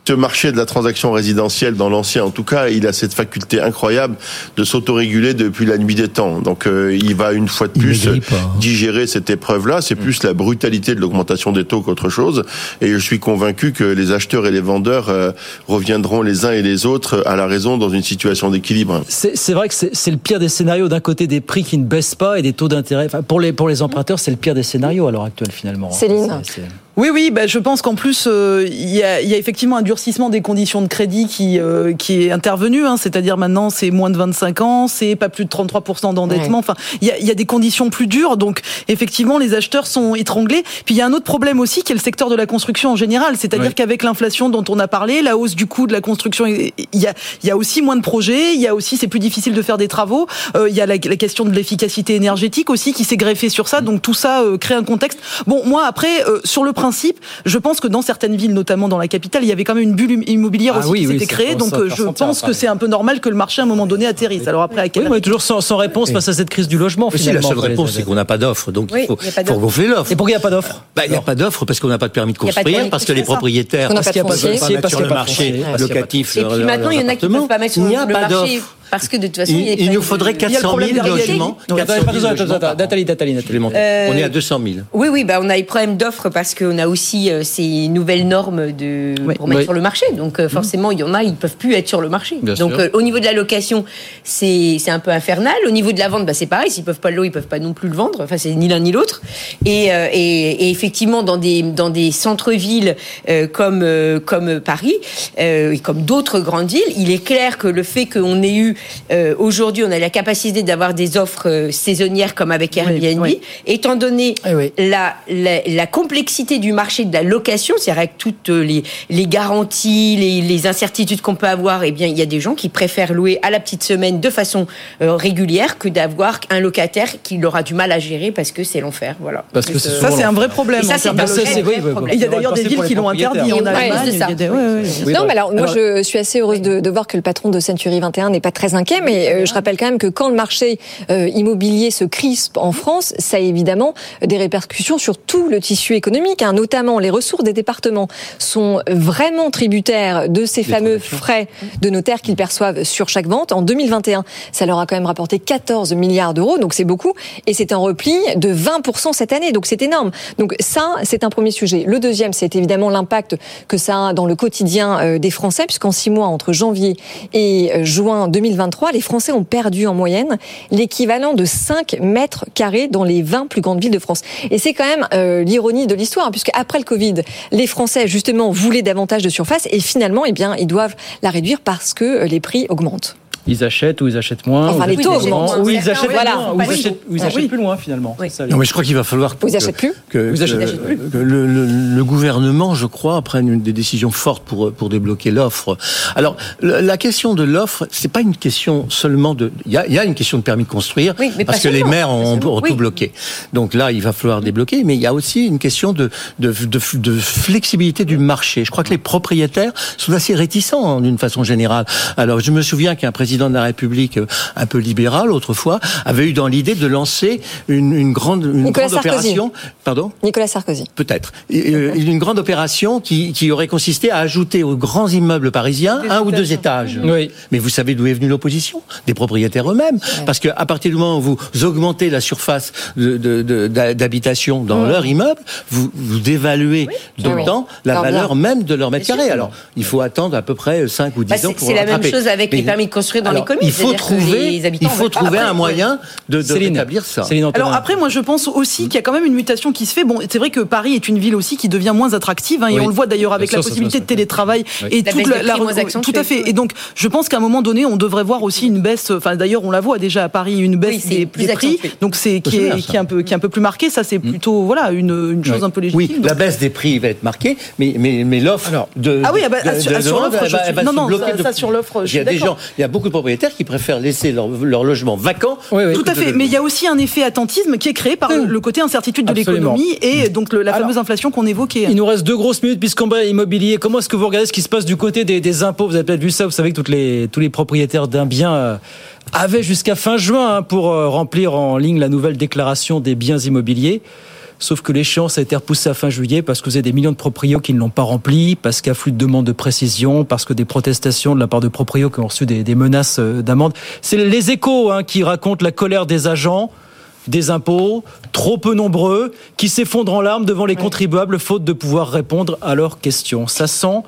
Speaker 15: ce marché de la transaction résidentielle dans l'ancien, en tout cas, il a cette faculté incroyable de s'autoréguler depuis la nuit des temps. Donc, euh, il va une fois de plus digérer cette épreuve-là. C'est plus la brutalité de l'augmentation des taux qu'autre chose. Et je suis convaincu que les acheteurs et les vendeurs euh, reviendront les uns et les autres à la raison dans une situation d'équilibre.
Speaker 1: C'est vrai que c'est le pire des scénarios. D'un côté, des prix qui ne baissent pas et des taux d'intérêt. Enfin, pour les pour les emprunteurs, c'est le pire des scénarios à l'heure actuelle finalement.
Speaker 2: Céline.
Speaker 11: Oui, oui, bah, je pense qu'en plus, euh, il y, a, y, a, effectivement un durcissement des conditions de crédit qui, euh, qui est intervenu, hein, c'est-à-dire maintenant c'est moins de 25 ans, c'est pas plus de 33% d'endettement, enfin, il y a, y a, des conditions plus dures, donc effectivement les acheteurs sont étranglés. Puis il y a un autre problème aussi qui est le secteur de la construction en général, c'est-à-dire qu'avec l'inflation dont on a parlé, la hausse du coût de la construction, il y a, y a aussi moins de projets, il y a aussi, c'est plus difficile de faire des travaux, euh, il y a la, la, question de l'efficacité énergétique aussi qui s'est greffée sur ça, donc tout ça crée un contexte. Bon, moi après, sur le principe, je pense que dans certaines villes, notamment dans la capitale, il y avait quand même une bulle immobilière ah aussi qui s'était créée. Donc je pense que c'est un peu normal que le marché à un moment donné atterrisse. Alors après, à
Speaker 1: quel oui, toujours sans, sans réponse face à cette crise du logement.
Speaker 13: Finalement, la seule réponse, c'est qu'on n'a pas d'offre. Donc il faut, faut gonfler l'offre.
Speaker 1: Et pourquoi il n'y a pas d'offre
Speaker 13: bah, Il n'y a pas d'offre parce qu'on n'a pas de permis de construire, parce que les propriétaires,
Speaker 2: parce qu'il n'y a pas
Speaker 13: de sur le marché locatif.
Speaker 12: Et puis maintenant, il y en a qui ne peuvent pas mettre sur le marché parce que de toute façon,
Speaker 13: il, il nous faudrait 400 000 logements.
Speaker 1: Nathalie, Nathalie, Nathalie.
Speaker 13: On est à 200 000.
Speaker 12: Oui, oui, bah, on a des problèmes d'offres parce qu'on a aussi euh, ces nouvelles normes de, pour mettre sur le marché. Donc euh, forcément, il y en a, ils ne peuvent plus être sur le marché. Donc euh, au niveau de la location, c'est un peu infernal. Au niveau de la vente, bah, c'est pareil. S'ils ne peuvent pas le louer, ils ne peuvent pas non plus le vendre. Enfin, c'est ni l'un ni l'autre. Et, et, et, effectivement, dans des, dans des centres-villes comme, comme Paris, et comme d'autres grandes villes, il est clair que le fait qu'on ait eu euh, aujourd'hui, on a la capacité d'avoir des offres euh, saisonnières comme avec Airbnb. Étant donné eh la, la, complexité du marché de la location, c'est-à-dire avec toutes les, les garanties, les, les incertitudes qu'on peut avoir, eh bien, il y a des gens qui préfèrent louer à la petite semaine de façon euh, régulière que d'avoir un locataire qui aura du mal à gérer parce que c'est l'enfer. Voilà.
Speaker 11: Parce que ça, c'est un vrai problème. ça, c'est un vrai problème. Il y a d'ailleurs des villes qui l'ont interdit en Allemagne.
Speaker 2: Non, mais alors, moi, je suis assez heureuse de, de voir que le patron de Century 21 n'est pas très inquiet, mais euh, je rappelle quand même que quand le marché euh, immobilier se crispe en France, ça a évidemment des répercussions sur tout le tissu économique, hein. notamment les ressources des départements sont vraiment tributaires de ces fameux frais de notaire qu'ils perçoivent sur chaque vente. En 2021, ça leur a quand même rapporté 14 milliards d'euros, donc c'est beaucoup, et c'est un repli de 20% cette année, donc c'est énorme. Donc ça, c'est un premier sujet. Le deuxième, c'est évidemment l'impact que ça a dans le quotidien euh, des Français, puisqu'en six mois, entre janvier et juin 2023, les Français ont perdu en moyenne l'équivalent de 5 mètres carrés dans les 20 plus grandes villes de France. Et c'est quand même euh, l'ironie de l'histoire, puisque après le Covid, les Français justement voulaient davantage de surface et finalement, eh bien, ils doivent la réduire parce que euh, les prix augmentent
Speaker 1: ils achètent ou ils achètent moins.
Speaker 2: Enfin, les taux
Speaker 1: augmentent. Ou ils achètent voilà. ou ils achètent, ou ils achètent plus loin finalement.
Speaker 13: non, mais je crois qu'il va falloir
Speaker 2: que, vous achetez plus
Speaker 13: que,
Speaker 2: vous
Speaker 13: plus. que le, le, le, gouvernement, je crois, prenne des décisions fortes pour pour débloquer l'offre. Alors la question de l'offre, c'est pas une question seulement de. Il y a, y a, une question de permis de construire oui, parce que les maires ont, ont tout bloqué. Donc là, il va falloir débloquer, mais il y a aussi une question de de, de, de flexibilité du marché. Je crois que les propriétaires sont assez réticents d'une façon générale. Alors je me souviens qu'un président de la République euh, un peu libéral autrefois, avait eu dans l'idée de lancer une, une grande, une grande opération.
Speaker 2: Pardon Nicolas Sarkozy.
Speaker 13: Peut-être. Euh, une grande opération qui, qui, aurait consisté à ajouter aux grands immeubles parisiens un ou deux étages.
Speaker 1: Oui.
Speaker 13: Mais vous savez d'où est venue l'opposition? Des propriétaires eux-mêmes. Parce qu'à partir du moment où vous augmentez la surface d'habitation de, de, dans mmh. leur immeuble, vous, vous dévaluez d'autant la valeur même de leur mètre carré. Alors, il faut attendre à peu près 5 ou 10 bah, ans pour
Speaker 12: C'est la même chose avec les permis de construire dans les communes.
Speaker 13: Il faut trouver, il faut trouver un moyen de, de rétablir ça.
Speaker 11: Alors après, moi, je pense aussi qu'il y a quand même une mutation qui se fait. Bon, c'est vrai que Paris est une ville aussi qui devient moins attractive, hein, et on le voit d'ailleurs avec la possibilité de télétravail et toute la, la, tout à fait. Et donc, je pense qu'à un moment donné, on devrait voir aussi une baisse. Enfin, d'ailleurs, on la voit déjà à Paris, une baisse des, prix. Donc, c'est qui est, qui est un peu qui est un peu plus marqué. Ça, c'est mm. plutôt voilà une, une chose un peu légitime.
Speaker 13: Oui, la baisse des prix va être marquée, mais mais mais l'offre de
Speaker 11: ah oui, ah bah, sur l'offre, non non, ça sur l'offre.
Speaker 13: Il y a des gens, il y a beaucoup propriétaires qui préfèrent laisser leur, leur logement vacant.
Speaker 11: Tout à fait. Mais il y a aussi un effet attentisme qui est créé par le côté incertitude de l'économie et donc la fameuse inflation qu'on évoquait.
Speaker 1: Il nous reste deux grosses minutes puisqu'on va immobilier. Comment est-ce que vous regardez ce qui se passe du côté des, impôts? Vous avez peut-être vu ça. Vous savez que toutes les, tous les propriétaires d'un bien euh, avaient jusqu'à fin juin hein, pour euh, remplir en ligne la nouvelle déclaration des biens immobiliers. Sauf que l'échéance a été repoussée à fin juillet parce que vous avez des millions de proprios qui ne l'ont pas rempli, parce qu'il y a flux de demandes de précision, parce que des protestations de la part de proprios qui ont reçu des, menaces euh, d'amende. C'est les échos hein, qui racontent la colère des agents des impôts, trop peu nombreux, qui s'effondrent en larmes devant les contribuables faute de pouvoir répondre à leurs questions. Ça sent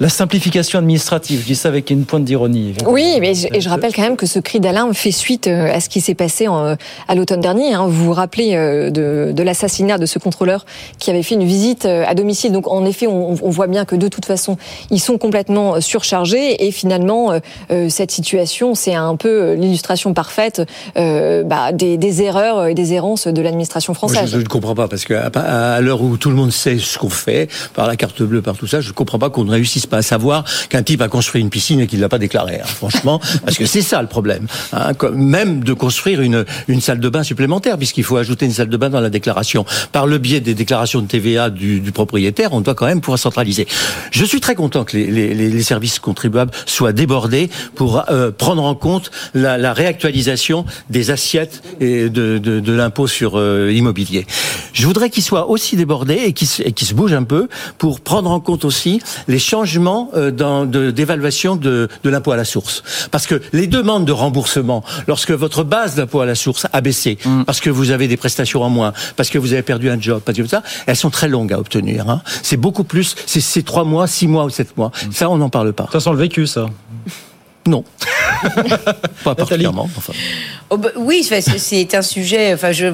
Speaker 1: la simplification administrative. Je dis ça avec une pointe d'ironie.
Speaker 2: Oui, mais je, et je rappelle quand même que ce cri d'alarme fait suite euh, à ce qui s'est passé en, à l'automne dernier. Hein. Vous vous rappelez euh, de, de l'assassinat de ce contrôleur qui avait fait une visite euh, à domicile. Donc en effet, on, on voit bien que de toute façon, ils sont complètement surchargés et finalement, cette situation, c'est un peu l'illustration parfaite bah, des, des, erreurs et des errances de l'administration française.
Speaker 13: je, ne comprends pas parce que à, l'heure où tout le monde sait ce qu'on fait par la carte bleue, par tout ça, je ne comprends pas qu'on ne réussisse consiste pas à savoir qu'un type a construit une piscine et qu'il l'a pas déclaré. Hein, franchement, parce que c'est ça le problème. Hein, même de construire une une salle de bain supplémentaire, puisqu'il faut ajouter une salle de bain dans la déclaration. Par le biais des déclarations de TVA du, du propriétaire, on doit quand même pouvoir centraliser. Je suis très content que les, les, les services contribuables soient débordés pour euh, prendre en compte la, la, réactualisation des assiettes et de, de, de l'impôt sur euh, immobilier. Je voudrais qu'ils soient aussi débordés et qu'ils qu se bougent un peu pour prendre en compte aussi les changements euh, d'évaluation de, de l'impôt à la source. Parce que les demandes de remboursement, lorsque votre base d'impôt à la source a baissé, mm. parce que vous avez des prestations en moins, parce que vous avez perdu un job, parce que ça, elles sont très longues à obtenir. Hein. C'est beaucoup plus, c'est trois mois, six mois ou sept mois. Mm. Ça, on n'en parle pas.
Speaker 1: Ça sent le vécu, ça.
Speaker 13: Non. pas particulièrement. Enfin.
Speaker 12: Oh bah, oui, c'est un sujet. Enfin, je,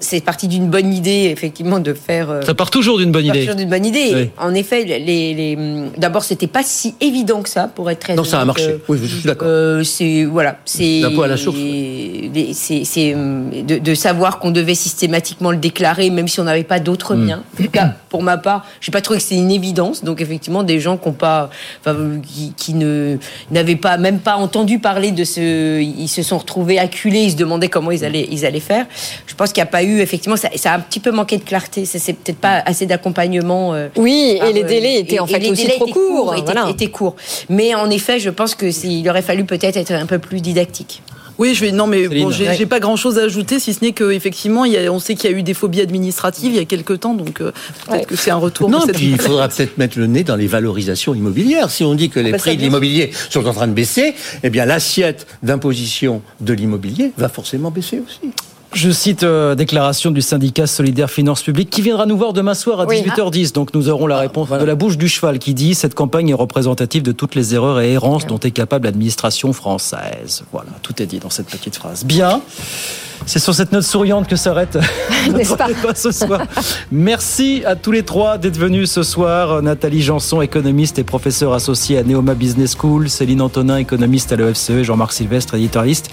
Speaker 12: c'est parti d'une bonne idée, effectivement, de faire. Euh,
Speaker 1: ça part toujours d'une bonne idée.
Speaker 12: Toujours d'une bonne idée. Oui. En effet, les, les d'abord, c'était pas si évident que ça, pour être très.
Speaker 13: Non, ça a marché. Euh, oui, je suis d'accord.
Speaker 12: Euh, c'est voilà, c'est.
Speaker 13: À la source.
Speaker 12: C'est de, de, savoir qu'on devait systématiquement le déclarer, même si on n'avait pas d'autres biens. En tout cas, pour ma part, j'ai pas trouvé que c'était une évidence. Donc, effectivement, des gens qui ont pas, enfin, qui, qui ne n'avaient pas même pas entendu parler de ce, ils se sont retrouvés acculés ils se demandaient comment ils allaient, ils allaient faire. Je pense qu'il n'y a pas eu, effectivement, ça, ça, a un petit peu manqué de clarté. C'est peut-être pas assez d'accompagnement. Euh,
Speaker 2: oui, et les délais étaient en fait aussi trop courts.
Speaker 12: Court, étaient, étaient courts. Mais en effet, je pense qu'il aurait fallu peut-être être un peu plus didactique.
Speaker 11: Oui, je vais. Non, mais bon, j'ai ouais. pas grand-chose à ajouter, si ce n'est qu'effectivement, on sait qu'il y a eu des phobies administratives il y a quelques temps, donc euh, peut-être ouais. que c'est un retour.
Speaker 13: Non, puis il faudra peut-être mettre le nez dans les valorisations immobilières. Si on dit que les ah bah prix de l'immobilier sont en train de baisser, eh bien l'assiette d'imposition de l'immobilier va forcément baisser aussi.
Speaker 1: Je cite euh, déclaration du syndicat Solidaire Finances Publiques qui viendra nous voir demain soir à 18h10. Donc nous aurons la réponse voilà. de la bouche du cheval qui dit cette campagne est représentative de toutes les erreurs et errances dont est capable l'administration française. Voilà, tout est dit dans cette petite phrase. Bien. C'est sur cette note souriante que s'arrête notre débat ce soir. Merci à tous les trois d'être venus ce soir. Nathalie Janson, économiste et professeur associé à Neoma Business School. Céline Antonin, économiste à l'EFCE. Jean-Marc Sylvestre, éditorialiste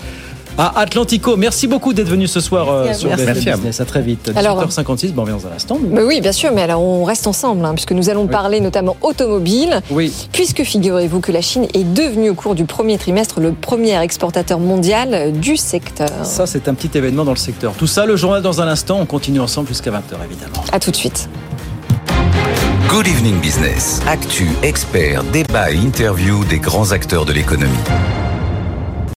Speaker 1: à Atlantico. Merci beaucoup d'être venu ce soir euh, sur BFM Business. À très vite. 18h56, bon, on revient dans un instant.
Speaker 2: Mais... oui, bien sûr, mais alors on reste ensemble, hein, puisque nous allons oui. parler notamment automobile.
Speaker 1: Oui.
Speaker 2: Puisque figurez-vous que la Chine est devenue au cours du premier trimestre le premier exportateur mondial du secteur.
Speaker 1: Ça, c'est un petit événement dans le secteur. Tout ça, le journal dans un instant. On continue ensemble jusqu'à 20h, évidemment.
Speaker 2: À tout de suite.
Speaker 3: Good Evening Business. Actu, experts, débat et interview des grands acteurs de l'économie.